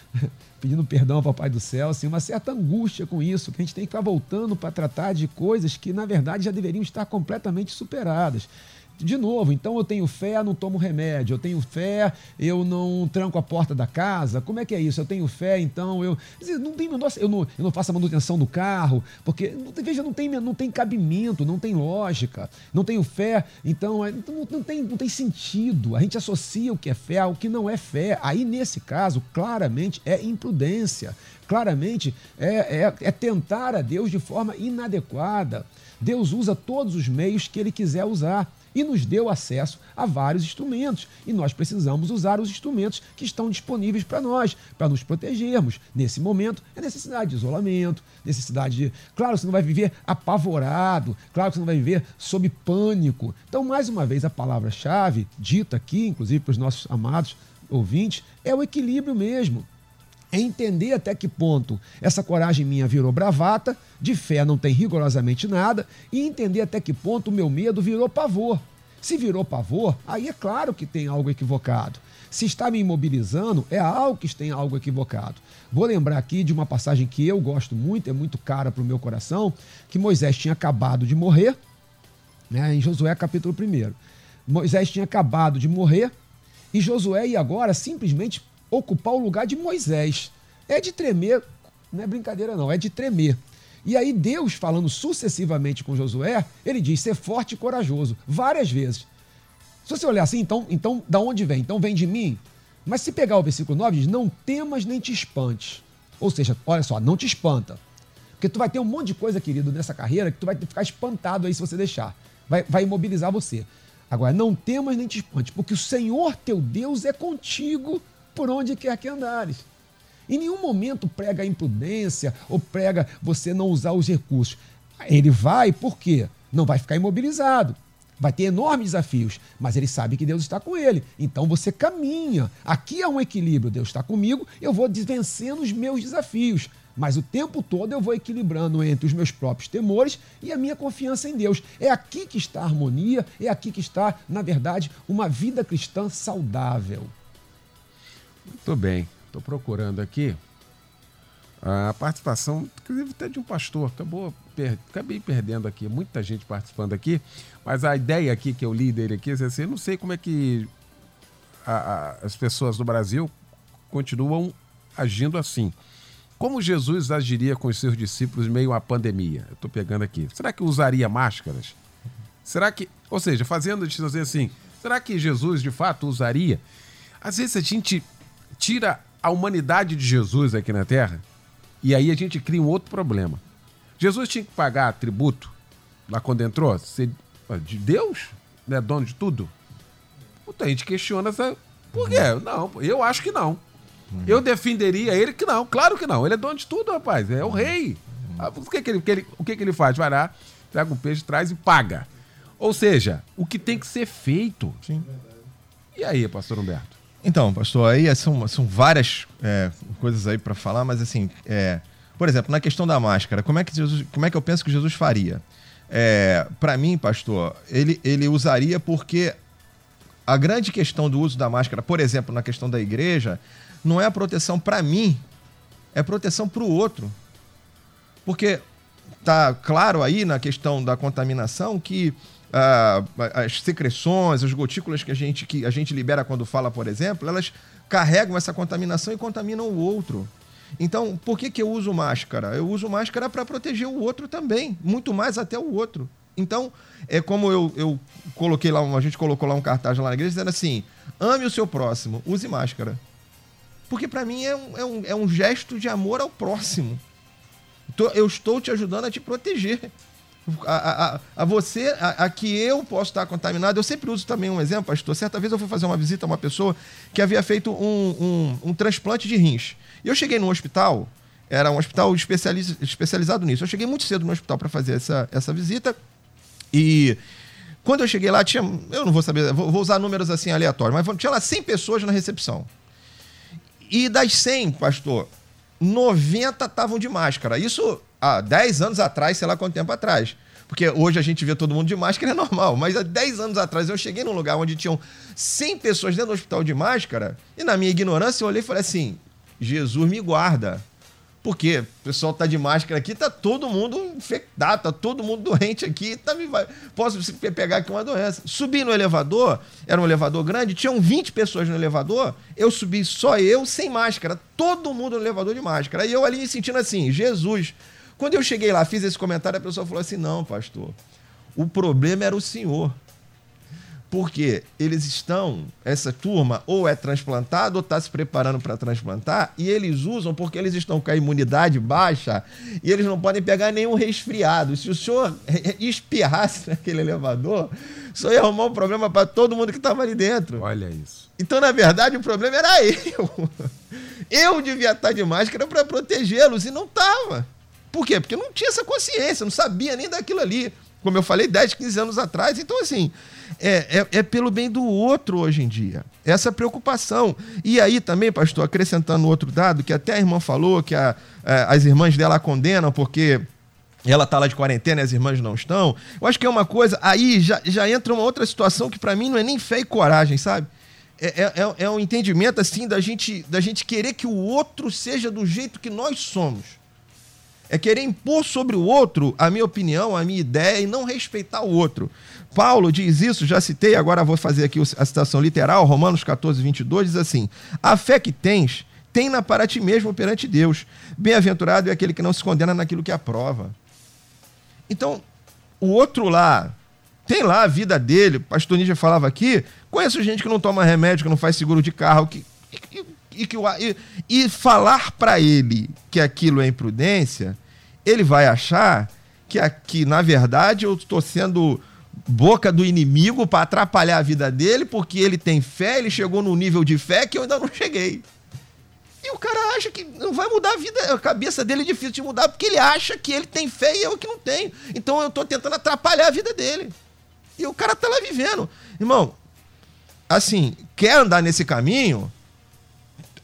pedindo perdão ao Papai do Céu, assim, uma certa angústia com isso, que a gente tem que ficar voltando para tratar de coisas que, na verdade, já deveriam estar completamente superadas. De novo, então eu tenho fé, não tomo remédio. Eu tenho fé, eu não tranco a porta da casa. Como é que é isso? Eu tenho fé, então eu. Não tem, nossa, eu, não, eu não faço a manutenção do carro, porque, veja, não tem, não tem cabimento, não tem lógica. Não tenho fé, então é, não, não tem, não tem sentido. A gente associa o que é fé ao que não é fé. Aí, nesse caso, claramente é imprudência. Claramente é, é, é tentar a Deus de forma inadequada. Deus usa todos os meios que ele quiser usar e nos deu acesso a vários instrumentos. E nós precisamos usar os instrumentos que estão disponíveis para nós, para nos protegermos. Nesse momento, é necessidade de isolamento, necessidade de. Claro, você não vai viver apavorado, claro que você não vai viver sob pânico. Então, mais uma vez, a palavra-chave, dita aqui, inclusive para os nossos amados ouvintes, é o equilíbrio mesmo é entender até que ponto essa coragem minha virou bravata, de fé não tem rigorosamente nada, e entender até que ponto o meu medo virou pavor. Se virou pavor, aí é claro que tem algo equivocado. Se está me imobilizando, é algo que tem algo equivocado. Vou lembrar aqui de uma passagem que eu gosto muito, é muito cara para o meu coração, que Moisés tinha acabado de morrer, né, em Josué capítulo 1. Moisés tinha acabado de morrer e Josué ia agora simplesmente ocupar o lugar de Moisés. É de tremer, não é brincadeira não, é de tremer. E aí Deus, falando sucessivamente com Josué, ele diz ser forte e corajoso, várias vezes. Se você olhar assim, então, então da onde vem? Então vem de mim? Mas se pegar o versículo 9, diz, não temas nem te espantes. Ou seja, olha só, não te espanta. Porque tu vai ter um monte de coisa, querido, nessa carreira que tu vai ficar espantado aí se você deixar. Vai, vai imobilizar você. Agora, não temas nem te espantes, porque o Senhor teu Deus é contigo por onde quer que andares. Em nenhum momento prega a imprudência ou prega você não usar os recursos. Ele vai, por quê? Não vai ficar imobilizado. Vai ter enormes desafios, mas ele sabe que Deus está com ele. Então você caminha. Aqui há um equilíbrio. Deus está comigo, eu vou vencendo os meus desafios. Mas o tempo todo eu vou equilibrando entre os meus próprios temores e a minha confiança em Deus. É aqui que está a harmonia, é aqui que está, na verdade, uma vida cristã saudável. Muito bem. Estou procurando aqui a participação, inclusive até de um pastor. Acabou, per... acabei perdendo aqui, muita gente participando aqui, mas a ideia aqui que eu li dele aqui, é assim, eu não sei como é que a- a- as pessoas do Brasil continuam agindo assim. Como Jesus agiria com os seus discípulos em meio à pandemia? Estou pegando aqui. Será que usaria máscaras? Será que, ou seja, fazendo a assim, será que Jesus de fato usaria? Às vezes a gente tira a humanidade de Jesus aqui na Terra e aí a gente cria um outro problema. Jesus tinha que pagar tributo lá quando entrou? De Deus? Não é dono de tudo? Muita gente questiona essa. Por quê? Não, eu acho que não. Eu defenderia ele que não, claro que não. Ele é dono de tudo, rapaz. É o rei. Ah, O que, que, ele, que ele- o que, que ele faz? Vai lá, pega um peixe, traz e paga. Ou seja, o que tem que ser feito. Sim. E aí, pastor Humberto? Então, pastor, aí são, são várias é, coisas aí para falar, mas assim, é, por exemplo, na questão da máscara, como é que, Jesus, como é que eu penso que Jesus faria? É, para mim, pastor, ele, ele usaria porque a grande questão do uso da máscara, por exemplo, na questão da igreja, não é a proteção para mim, é proteção para o outro. Porque tá claro aí na questão da contaminação que ah, as secreções, as gotículas que a, gente, que a gente libera quando fala, por exemplo, elas carregam essa contaminação e contaminam o outro. Então, por que, que eu uso máscara? Eu uso máscara para proteger o outro também, muito mais até o outro. Então, é como eu, eu coloquei lá, a gente colocou lá um cartaz lá na igreja dizendo assim: ame o seu próximo, use máscara. Porque para mim é um, é, um, é um gesto de amor ao próximo. Eu estou te ajudando a te proteger. A, a, a você, a, a, que eu posso estar contaminado. Eu sempre uso também um exemplo, pastor. Certa vez eu fui fazer uma visita a uma pessoa que havia feito um, um, um transplante de rins. E eu cheguei no hospital, era um hospital especializ, especializado nisso. Eu cheguei muito cedo no hospital para fazer essa, essa visita. E quando eu cheguei lá, tinha. Eu não vou saber, vou, vou usar números assim aleatórios, mas tinha lá 100 pessoas na recepção. E das 100, pastor, 90 estavam de máscara. Isso há 10 anos atrás, sei lá quanto tempo atrás. Porque hoje a gente vê todo mundo de máscara, é normal. Mas há 10 anos atrás eu cheguei num lugar onde tinham 100 pessoas dentro do hospital de máscara, e na minha ignorância eu olhei e falei assim: Jesus me guarda. Porque o pessoal tá de máscara aqui, tá todo mundo infectado, tá todo mundo doente aqui, tá, vai, posso pegar aqui uma doença. Subi no elevador, era um elevador grande, tinham 20 pessoas no elevador, eu subi só eu, sem máscara, todo mundo no elevador de máscara. E eu ali me sentindo assim, Jesus. Quando eu cheguei lá, fiz esse comentário, a pessoa falou assim: não, pastor, o problema era o senhor. Porque eles estão, essa turma, ou é transplantado ou está se preparando para transplantar, e eles usam porque eles estão com a imunidade baixa e eles não podem pegar nenhum resfriado. Se o senhor espirrasse naquele elevador, só ia arrumar um problema para todo mundo que estava ali dentro. Olha isso. Então, na verdade, o problema era eu. Eu devia estar de máscara para protegê-los e não estava. Por quê? Porque não tinha essa consciência, não sabia nem daquilo ali. Como eu falei, 10, 15 anos atrás. Então, assim, é, é, é, pelo bem do outro hoje em dia. Essa preocupação. E aí também, pastor, acrescentando outro dado, que até a irmã falou que a, a, as irmãs dela a condenam porque ela está lá de quarentena e as irmãs não estão. Eu acho que é uma coisa. Aí já, já entra uma outra situação que para mim não é nem fé e coragem, sabe? É, é, é, é um entendimento assim da gente, da gente querer que o outro seja do jeito que nós somos. É querer impor sobre o outro a minha opinião, a minha ideia e não respeitar o outro. Paulo diz isso, já citei, agora vou fazer aqui a citação literal, Romanos 14, 22, diz assim: A fé que tens, tem-na para ti mesmo perante Deus. Bem-aventurado é aquele que não se condena naquilo que aprova. Então, o outro lá, tem lá a vida dele, o pastor Nígia falava aqui, conheço gente que não toma remédio, que não faz seguro de carro, que, e, e, que, e, e falar para ele que aquilo é imprudência, ele vai achar que aqui, na verdade, eu estou sendo boca do inimigo para atrapalhar a vida dele, porque ele tem fé, ele chegou num nível de fé que eu ainda não cheguei. E o cara acha que não vai mudar a vida, a cabeça dele é difícil de mudar, porque ele acha que ele tem fé e eu que não tenho. Então eu estou tentando atrapalhar a vida dele. E o cara está lá vivendo. Irmão, assim, quer andar nesse caminho?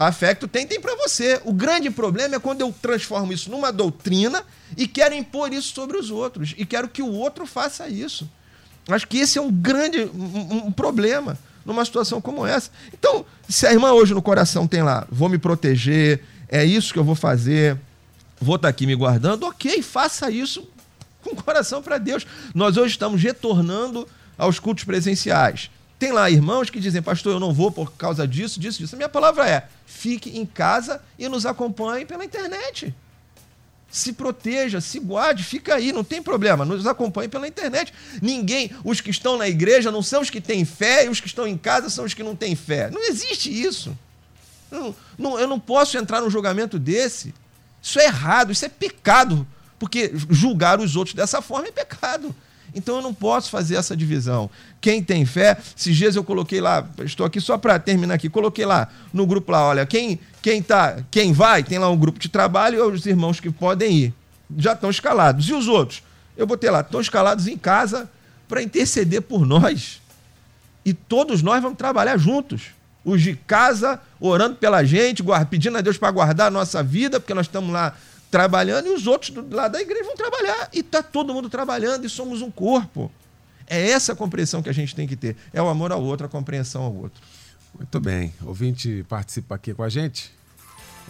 A fé que tu tem, tem para você. O grande problema é quando eu transformo isso numa doutrina e quero impor isso sobre os outros. E quero que o outro faça isso. Acho que esse é um grande um, um problema numa situação como essa. Então, se a irmã hoje no coração tem lá, vou me proteger, é isso que eu vou fazer, vou estar tá aqui me guardando, ok, faça isso com o coração para Deus. Nós hoje estamos retornando aos cultos presenciais. Tem lá irmãos que dizem, pastor, eu não vou por causa disso, disso, disso. A minha palavra é: fique em casa e nos acompanhe pela internet se proteja, se guarde, fica aí, não tem problema, nos acompanhe pela internet. Ninguém, os que estão na igreja não são os que têm fé e os que estão em casa são os que não têm fé. Não existe isso. Eu não, eu não posso entrar num julgamento desse. Isso é errado, isso é pecado, porque julgar os outros dessa forma é pecado. Então eu não posso fazer essa divisão. Quem tem fé, esses dias eu coloquei lá, estou aqui só para terminar aqui, coloquei lá no grupo lá, olha, quem quem tá, quem vai, tem lá um grupo de trabalho e os irmãos que podem ir. Já estão escalados. E os outros? Eu botei lá, estão escalados em casa para interceder por nós. E todos nós vamos trabalhar juntos. Os de casa orando pela gente, pedindo a Deus para guardar a nossa vida, porque nós estamos lá trabalhando, e os outros do lado da igreja vão trabalhar. E está todo mundo trabalhando e somos um corpo. É essa a compreensão que a gente tem que ter. É o amor ao outro, a compreensão ao outro. Muito bem. Ouvinte participa aqui com a gente.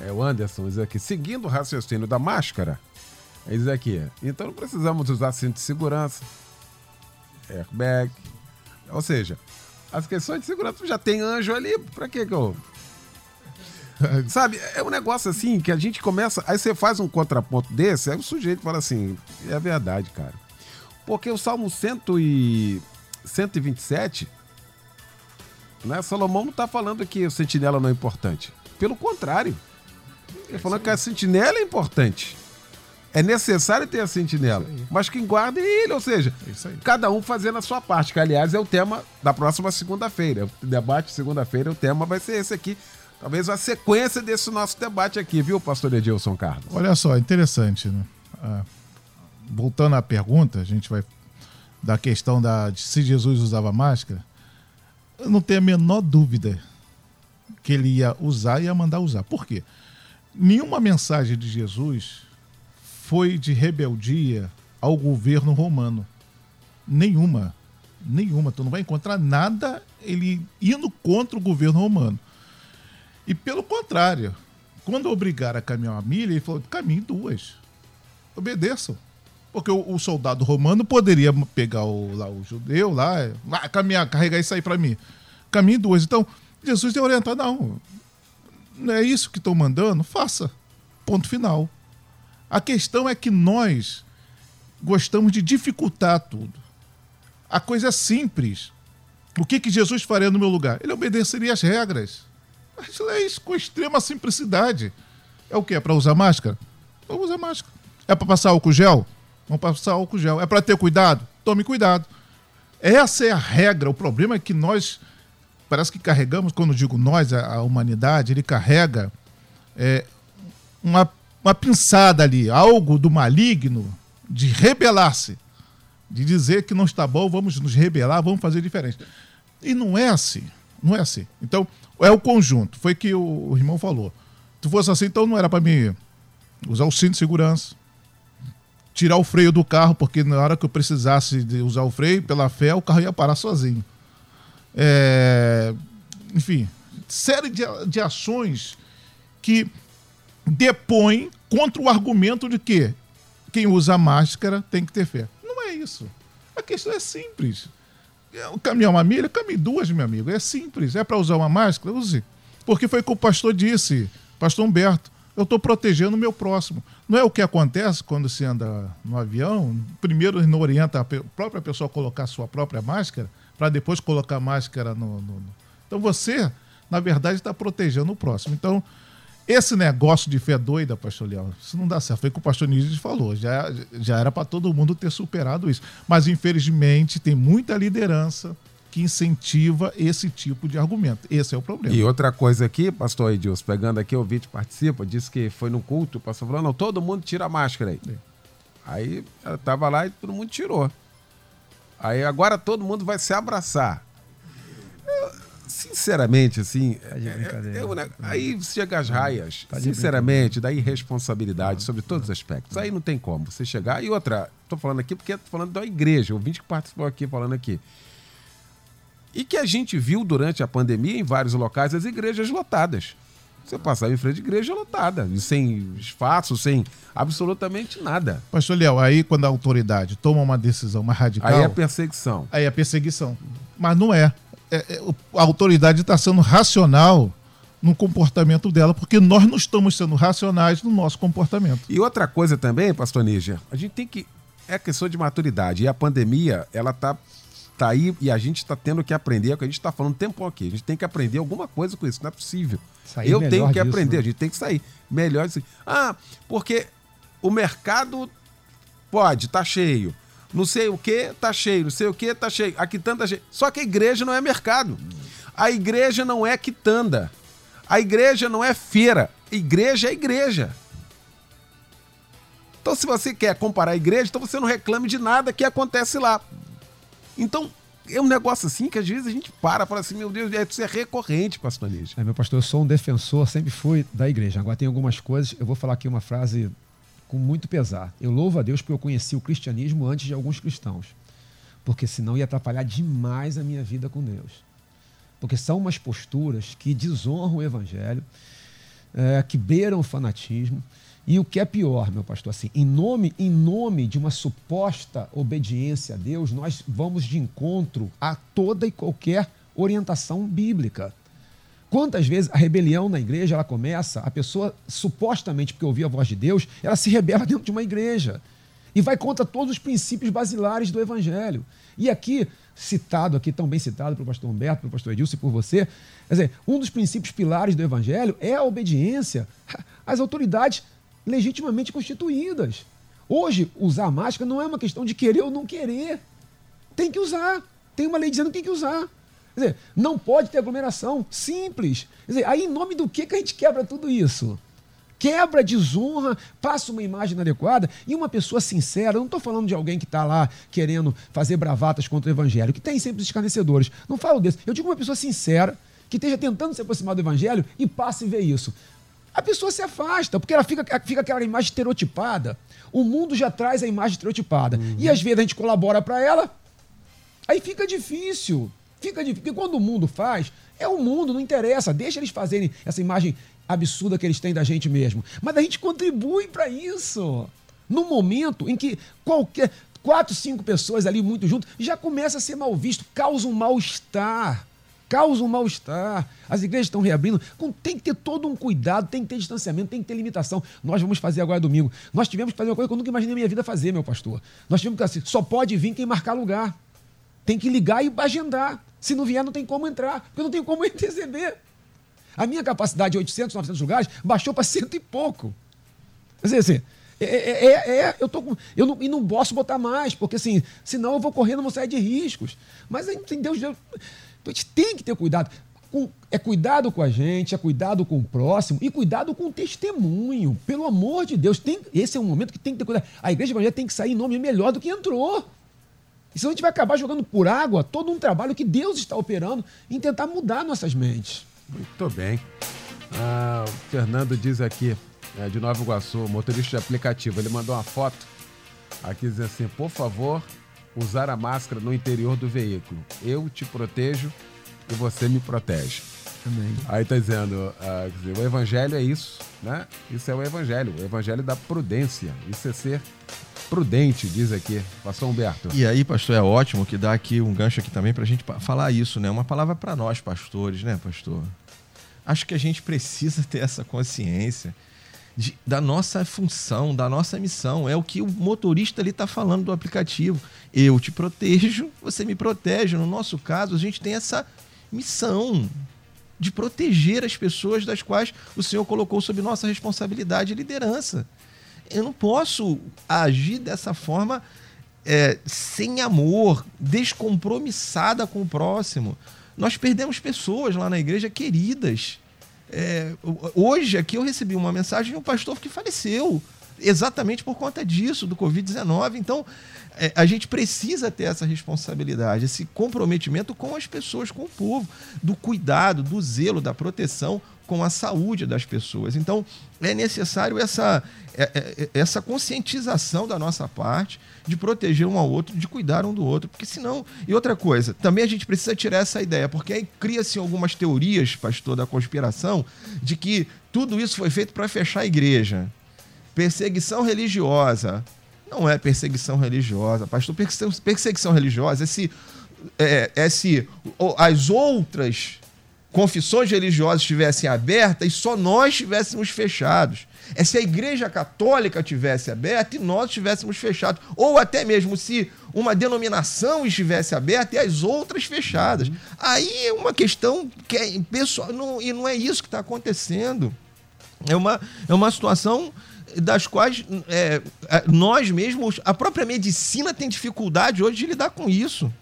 É o Anderson, diz aqui. Seguindo o raciocínio da máscara, diz aqui. Então não precisamos usar cinto de segurança, airbag. Ou seja, as questões de segurança já tem anjo ali. Que que eu. Sabe, é um negócio assim que a gente começa. Aí você faz um contraponto desse, aí o sujeito fala assim: é verdade, cara. Porque o Salmo 100 e 127 né? Salomão não está falando que o sentinela não é importante. Pelo contrário. Ele falando que a sentinela é importante. É necessário ter a sentinela. Mas quem guarda é ele, ou seja, É cada um fazendo a sua parte, que aliás é o tema da próxima segunda-feira. O debate segunda-feira, o tema vai ser esse aqui. Talvez a sequência desse nosso debate aqui, viu, pastor Edilson Carlos? Olha só, interessante, né? Ah, voltando à pergunta, a gente vai da questão da, se Jesus usava máscara. Eu não tenho a menor dúvida que ele ia usar e ia mandar usar. Por quê? Nenhuma mensagem de Jesus foi de rebeldia ao governo romano. Nenhuma. Nenhuma. Tu não vai encontrar nada ele indo contra o governo romano. E pelo contrário, quando obrigaram a caminhar uma milha, ele falou: caminhe duas. Obedeçam. Porque o, o soldado romano poderia pegar o, lá, o judeu lá, vai caminhar, carregar isso aí para mim. Caminhe duas. Então, Jesus tem orientado: não, não é isso que estão mandando, faça. Ponto final. A questão é que nós gostamos de dificultar tudo. A coisa é simples. O que, que Jesus faria no meu lugar? Ele obedeceria as regras. As leis com extrema simplicidade. É o que? É para usar máscara? Vamos usar máscara. É para passar álcool gel? Vamos passar álcool gel. É para ter cuidado? Tome cuidado. Essa é a regra. O problema é que nós, parece que carregamos, quando digo nós, a, a humanidade, ele carrega é, uma, uma pinçada ali, algo do maligno de rebelar-se, de dizer que não está bom, vamos nos rebelar, vamos fazer diferente. E não é assim. Não é assim. Então, é o conjunto. Foi que o, o irmão falou. Se fosse assim, então não era para mim usar o cinto de segurança, tirar o freio do carro, porque na hora que eu precisasse de usar o freio, pela fé, o carro ia parar sozinho. É, enfim, série de, de ações que depõem contra o argumento de que quem usa máscara tem que ter fé. Não é isso. A questão é simples. É, Caminhar uma milha, caminhe duas, meu amigo. É simples. É para usar uma máscara? Use. Porque foi o que o pastor disse, pastor Humberto. Eu estou protegendo o meu próximo. Não é o que acontece quando se anda no avião? Primeiro não orienta a própria pessoa a colocar a sua própria máscara, para depois colocar a máscara no, no- no- Então você, na verdade, está protegendo o próximo. Então, esse negócio de fé doida, pastor Leal, isso não dá certo. Foi o que o pastor Nígides falou. Já, já era para todo mundo ter superado isso. Mas, infelizmente, tem muita liderança que incentiva esse tipo de argumento. Esse é o problema. E outra coisa aqui, pastor Edilson, pegando aqui, o Vítor participa, disse que foi no culto, o pastor falou, não, todo mundo tira a máscara aí. Aí ela tava lá e todo mundo tirou. Aí agora todo mundo vai se abraçar. Sinceramente, assim, Tá de brincadeira. eu, né, aí chega as raias, Tá sinceramente, da irresponsabilidade sobre todos os aspectos. Aí não tem como você chegar. E outra, tô falando aqui porque tô falando da igreja, o ouvinte que participou aqui falando aqui. E que a gente viu durante a pandemia em vários locais as igrejas lotadas. Você passava em frente de igreja lotada, sem espaço, sem absolutamente nada. Pastor Leal, aí quando a autoridade toma uma decisão mais radical, Aí é perseguição. aí é perseguição. Mas não é. É- é- a autoridade está sendo racional no comportamento dela, porque nós não estamos sendo racionais no nosso comportamento. E outra coisa também, pastor Níger, a gente tem que. É questão de maturidade. E a pandemia, ela tá, tá aí e a gente está tendo que aprender, é o que a gente está falando tempo aqui. A gente tem que aprender alguma coisa com isso, não é possível. Sair Eu tenho que disso, aprender, né? a gente tem que sair. Melhor assim. Ah, porque o mercado pode, tá cheio. Não sei o que, tá cheio. Não sei o que, tá cheio. A quitanda tá cheio. Só que a igreja não é mercado. A igreja não é quitanda. A igreja não é feira. Igreja é igreja. Então, se você quer comparar a igreja, então você não reclame de nada que acontece lá. Então, é um negócio assim que às vezes a gente para e fala assim, meu Deus, é- isso é recorrente, pastor Níger. É, meu pastor, eu sou um defensor, sempre fui da igreja. Agora tem algumas coisas, eu vou falar aqui uma frase com muito pesar. Eu louvo a Deus porque eu conheci o cristianismo antes de alguns cristãos. Porque senão ia atrapalhar demais a minha vida com Deus. Porque são umas posturas que desonram o evangelho, é, que beiram o fanatismo. E o que é pior, meu pastor, assim, em nome, em nome de uma suposta obediência a Deus, nós vamos de encontro a toda e qualquer orientação bíblica. Quantas vezes a rebelião na igreja ela começa, a pessoa supostamente porque ouvia a voz de Deus, ela se rebela dentro de uma igreja e vai contra todos os princípios basilares do evangelho. E aqui citado aqui tão bem citado pelo pastor Humberto, pelo pastor Edilson e por você, quer dizer, um dos princípios pilares do evangelho é a obediência às autoridades legitimamente constituídas. Hoje, usar máscara não é uma questão de querer ou não querer. Tem que usar. Tem uma lei dizendo que tem que usar. Quer dizer, não pode ter aglomeração. Simples. Quer dizer, aí em nome do que, que a gente quebra tudo isso? Quebra, desonra, passa uma imagem inadequada e uma pessoa sincera. Eu não estou falando de alguém que está lá querendo fazer bravatas contra o evangelho, que tem sempre os escarnecedores. Não falo desse. Eu digo uma pessoa sincera, que esteja tentando se aproximar do evangelho e passe e vê isso. A pessoa se afasta, porque ela fica, fica aquela imagem estereotipada. O mundo já traz a imagem estereotipada. Uhum. E às vezes a gente colabora para ela, aí fica difícil. Fica difícil. Porque quando o mundo faz, é o mundo, não interessa. Deixa eles fazerem essa imagem absurda que eles têm da gente mesmo. Mas a gente contribui para isso. No momento em que qualquer quatro, cinco pessoas ali muito juntos já começa a ser mal visto, causa um mal-estar causa um mal-estar. As igrejas estão reabrindo. Tem que ter todo um cuidado, tem que ter distanciamento, tem que ter limitação. Nós vamos fazer agora domingo. Nós tivemos que fazer uma coisa que eu nunca imaginei na minha vida fazer, meu pastor. Nós tivemos que assim, só pode vir quem marcar lugar. Tem que ligar e agendar. Se não vier, não tem como entrar, porque não tem como receber. A minha capacidade de 800, 900 lugares baixou para cento e pouco. Quer dizer, assim, é, é, é, é, eu, tô com, eu não, e não posso botar mais, porque assim, senão eu vou correndo uma série de riscos. Mas em Deus, Deus a gente tem que ter cuidado. É cuidado com a gente, é cuidado com o próximo e cuidado com o testemunho. Pelo amor de Deus, tem, esse é um momento que tem que ter cuidado. A igreja evangélica tem que sair em nome melhor do que entrou. E senão a gente vai acabar jogando por água todo um trabalho que Deus está operando em tentar mudar nossas mentes. Muito bem. Ah, o Fernando diz aqui, é, de Nova Iguaçu, motorista de aplicativo, ele mandou uma foto aqui dizendo assim: por favor, usar a máscara no interior do veículo. Eu te protejo e você me protege. Amém. Aí tá dizendo, uh, dizer, o evangelho é isso, né? Isso é o evangelho, o evangelho da prudência. Isso é ser prudente, diz aqui, pastor Humberto. E aí, pastor, é ótimo que dá aqui um gancho aqui também para a gente falar isso, né? Uma palavra para nós, pastores, né, pastor? Acho que a gente precisa ter essa consciência de, da nossa função, da nossa missão. É o que o motorista ali está falando do aplicativo. Eu te protejo, você me protege. No nosso caso, a gente tem essa missão de proteger as pessoas das quais o Senhor colocou sob nossa responsabilidade e liderança. Eu não posso agir dessa forma é, sem amor, descompromissada com o próximo. Nós perdemos pessoas lá na igreja queridas é, hoje aqui eu recebi uma mensagem de um pastor que faleceu exatamente por conta disso, do Covid-19. Então, é, a gente precisa ter essa responsabilidade, esse comprometimento com as pessoas, com o povo, do cuidado, do zelo, da proteção com a saúde das pessoas. Então, é necessário essa, é, é, é, essa conscientização da nossa parte de proteger um ao outro, de cuidar um do outro, porque senão. E outra coisa, também a gente precisa tirar essa ideia, porque aí cria-se algumas teorias, pastor, da conspiração, de que tudo isso foi feito para fechar a igreja. Perseguição religiosa. Não é perseguição religiosa, pastor. Perseguição, religiosa é se, é, é se as outras confissões religiosas estivessem abertas e só nós estivéssemos fechados. É se a Igreja Católica tivesse aberta e nós estivéssemos fechados. Ou até mesmo se uma denominação estivesse aberta e as outras fechadas. Uhum. Aí é uma questão que é pessoal, não, e não é isso que está acontecendo. É uma, é uma situação das quais é, é, nós mesmos, a própria medicina tem dificuldade hoje de lidar com isso.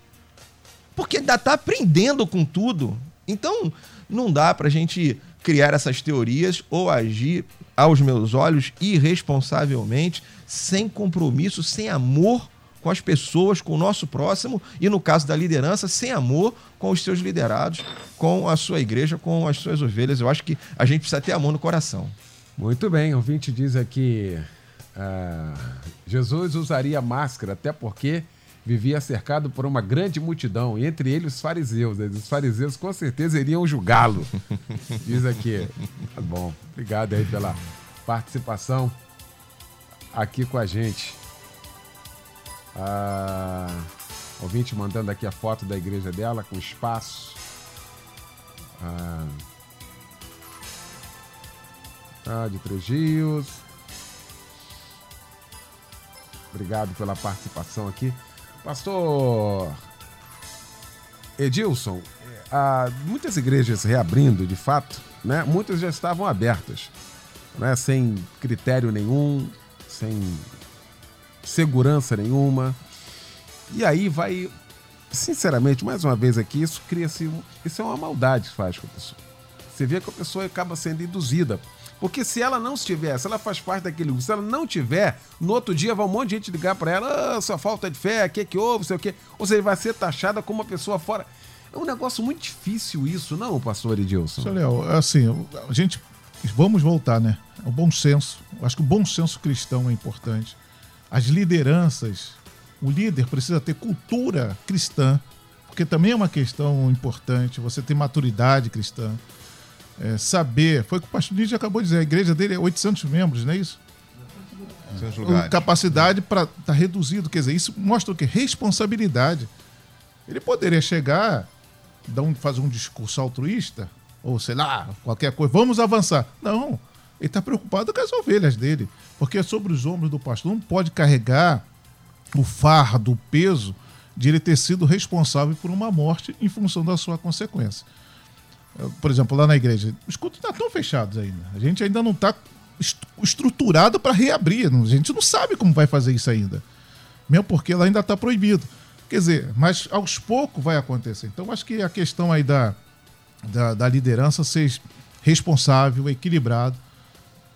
Porque ainda está aprendendo com tudo. Então, não dá para a gente criar essas teorias ou agir, aos meus olhos, irresponsavelmente, sem compromisso, sem amor com as pessoas, com o nosso próximo e, no caso da liderança, sem amor com os seus liderados, com a sua igreja, com as suas ovelhas. Eu acho que a gente precisa ter amor no coração. Muito bem, o ouvinte diz aqui: uh, Jesus usaria máscara, até porque vivia cercado por uma grande multidão, entre eles os fariseus. Os fariseus com certeza iriam julgá-lo. Diz aqui. Tá bom. Obrigado aí pela participação aqui com a gente. Ah, ouvinte mandando aqui a foto da igreja dela com espaço. Ah, ah, de Três Rios. Obrigado pela participação aqui. Pastor Edilson, há muitas igrejas reabrindo de fato, né? Muitas já estavam abertas, né? Sem critério nenhum, sem segurança nenhuma. E aí vai, sinceramente, mais uma vez aqui, isso cria-se. Isso é uma maldade que faz com a pessoa. Você vê que a pessoa acaba sendo induzida. Porque se ela não estiver, se ela faz parte daquele grupo, se ela não tiver, no outro dia vai um monte de gente ligar para ela, ah, sua falta de fé, o que que houve, sei o quê. Ou seja, vai ser taxada como uma pessoa fora. É um negócio muito difícil isso, não, pastor Edilson? Seu Léo, assim, a gente. Vamos voltar, né? O bom senso. Acho que o bom senso cristão é importante. As lideranças, o líder precisa ter cultura cristã, porque também é uma questão importante. Você ter maturidade cristã. É, saber. Foi o que o pastor Lídia acabou de dizer. A igreja dele é 800 membros, não é isso? Seus O lugares. capacidade para estar tá reduzido. Quer dizer, isso mostra o quê? Responsabilidade. Ele poderia chegar, dar um, fazer um discurso altruísta, ou sei lá, qualquer coisa, vamos avançar. Não, ele está preocupado com as ovelhas dele. Porque é sobre os ombros do pastor não pode carregar o fardo, o peso de ele ter sido responsável por uma morte em função da sua consequência. Por exemplo, lá na igreja, os cultos estão tão fechados ainda. A gente ainda não está estruturado para reabrir. A gente não sabe como vai fazer isso ainda. Mesmo porque ela ainda está proibido. Quer dizer, mas aos poucos vai acontecer. Então, acho que a questão aí da, da, da liderança ser responsável, equilibrado,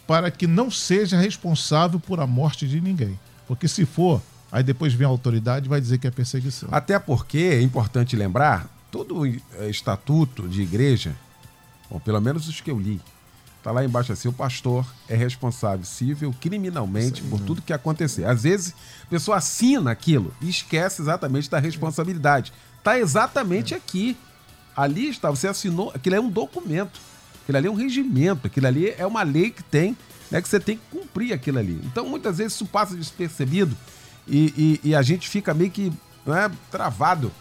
para que não seja responsável por a morte de ninguém. Porque se for, aí depois vem a autoridade e vai dizer que é perseguição. Até porque é importante lembrar, todo eh, estatuto de igreja, ou pelo menos os que eu li, tá lá embaixo assim, o pastor é responsável civil criminalmente por tudo que acontecer. Às vezes, a pessoa assina aquilo e esquece exatamente da responsabilidade. Tá exatamente aqui. Ali está, você assinou, aquilo é um documento. Aquilo ali é um regimento, aquilo ali é uma lei que tem, né, que você tem que cumprir aquilo ali. Então, muitas vezes isso passa despercebido e, e- e a gente fica meio que né, travado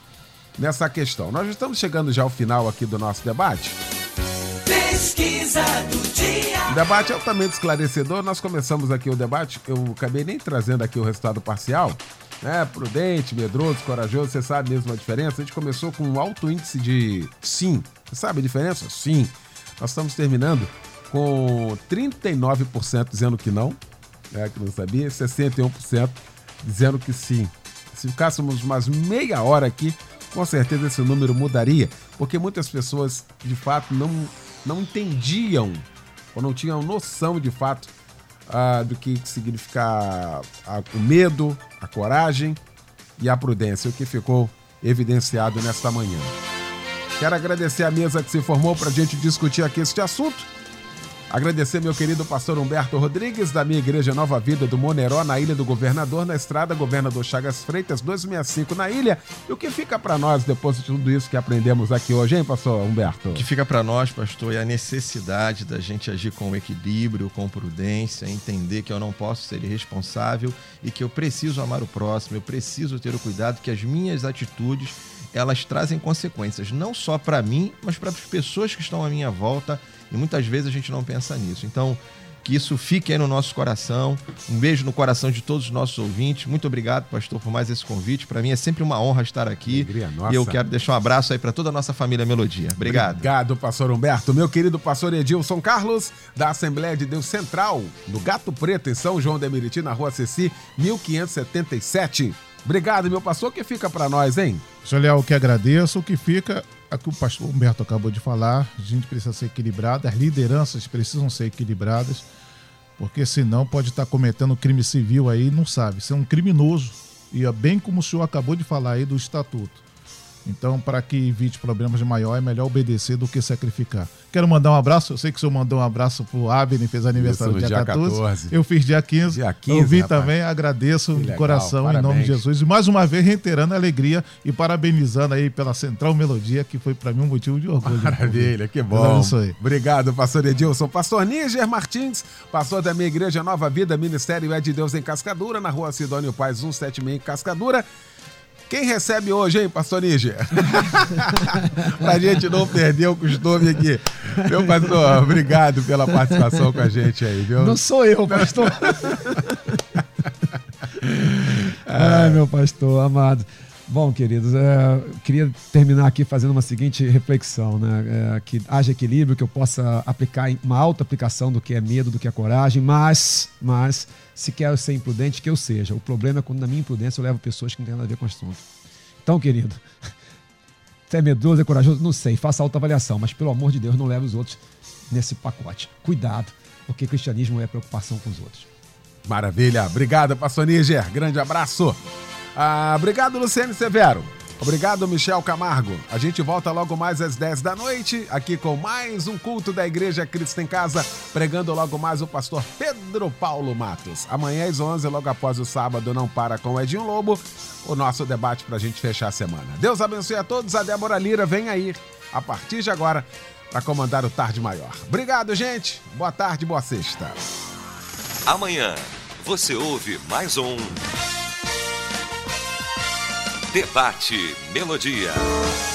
nessa questão. Nós estamos chegando já ao final aqui do nosso debate. Pesquisa do dia. O debate é altamente esclarecedor. Nós começamos aqui o debate, eu acabei nem trazendo aqui o resultado parcial. Né? Prudente, medroso, corajoso, você sabe mesmo a diferença? A gente começou com um alto índice de sim. Você sabe a diferença? Sim. Nós estamos terminando com 39% dizendo que não, né, que não sabia, e 61% dizendo que sim. Se ficássemos mais meia hora aqui, com certeza esse número mudaria, porque muitas pessoas de fato não, não entendiam ou não tinham noção de fato ah, do que significa ah, o medo, a coragem e a prudência, o que ficou evidenciado nesta manhã. Quero agradecer a mesa que se formou para a gente discutir aqui este assunto. Agradecer meu querido pastor Humberto Rodrigues, da minha igreja Nova Vida do Moneró, na Ilha do Governador, na estrada Governador Chagas Freitas, 265 na ilha. E o que fica para nós depois de tudo isso que aprendemos aqui hoje, hein, pastor Humberto? O que fica para nós, pastor, é a necessidade da gente agir com equilíbrio, com prudência, entender que eu não posso ser irresponsável e que eu preciso amar o próximo, eu preciso ter o cuidado que as minhas atitudes elas trazem consequências não só para mim, mas para as pessoas que estão à minha volta e muitas vezes a gente não pensa nisso. Então, que isso fique aí no nosso coração. Um beijo no coração de todos os nossos ouvintes. Muito obrigado, pastor, por mais esse convite. Para mim é sempre uma honra estar aqui. Alegria nossa. E eu quero deixar um abraço aí para toda a nossa família Melodia. Obrigado. Obrigado, pastor Humberto. Meu querido pastor Edilson Carlos, da Assembleia de Deus Central, no Gato Preto, em São João de Meriti, na rua Ceci, 1577. Obrigado, meu pastor. O que fica para nós, hein? Léo, o que agradeço, o que fica, é que o pastor Humberto acabou de falar, a gente precisa ser equilibrado, as lideranças precisam ser equilibradas, porque senão pode estar cometendo crime civil aí, não sabe, ser um criminoso, e é bem como o senhor acabou de falar aí do estatuto. Então, para que evite problemas maior, é melhor obedecer do que sacrificar. Quero mandar um abraço. Eu sei que o senhor mandou um abraço pro Abner, fez aniversário Isso, dia, dia 14. 14. Eu fiz dia 15. Dia 15, Eu vi rapaz. também, agradeço de coração, em nome parabéns. de Jesus. E mais uma vez, reiterando a alegria e parabenizando aí pela Central Melodia, que foi para mim um motivo de orgulho. Maravilha, que bom. Obrigado, pastor Edilson. Pastor Níger Martins, pastor da minha igreja Nova Vida, Ministério é de Deus em Cascadura, na rua Sidônio Paz 176 em Cascadura. Quem recebe hoje, hein, pastor Níger? pra gente não perder o costume aqui. Meu pastor, obrigado pela participação com a gente aí, viu? Não sou eu, pastor. Ai, meu pastor amado. Bom, queridos, é, queria terminar aqui fazendo uma seguinte reflexão, né? É, que haja equilíbrio, que eu possa aplicar uma alta aplicação do que é medo, do que é coragem, mas, mas, se quero ser imprudente, que eu seja. O problema é quando na minha imprudência eu levo pessoas que não têm nada a ver com o assunto. Então, querido, você é medroso, é corajoso? Não sei, faça autoavaliação, mas pelo amor de Deus, não leve os outros nesse pacote. Cuidado, porque cristianismo é preocupação com os outros. Maravilha. Obrigado, pastor Níger. Grande abraço. Ah, obrigado, Luciane Severo. Obrigado, Michel Camargo. A gente volta logo mais às 10 da noite, aqui com mais um culto da Igreja Cristo em Casa, pregando logo mais o pastor Pedro Paulo Matos. Amanhã às 11, logo após o sábado, não para com o Edinho Lobo, o nosso debate para a gente fechar a semana. Deus abençoe a todos. A Débora Lira vem aí, a partir de agora, para comandar o Tarde Maior. Obrigado, gente. Boa tarde, boa sexta. Amanhã você ouve mais um. Debate Melodia.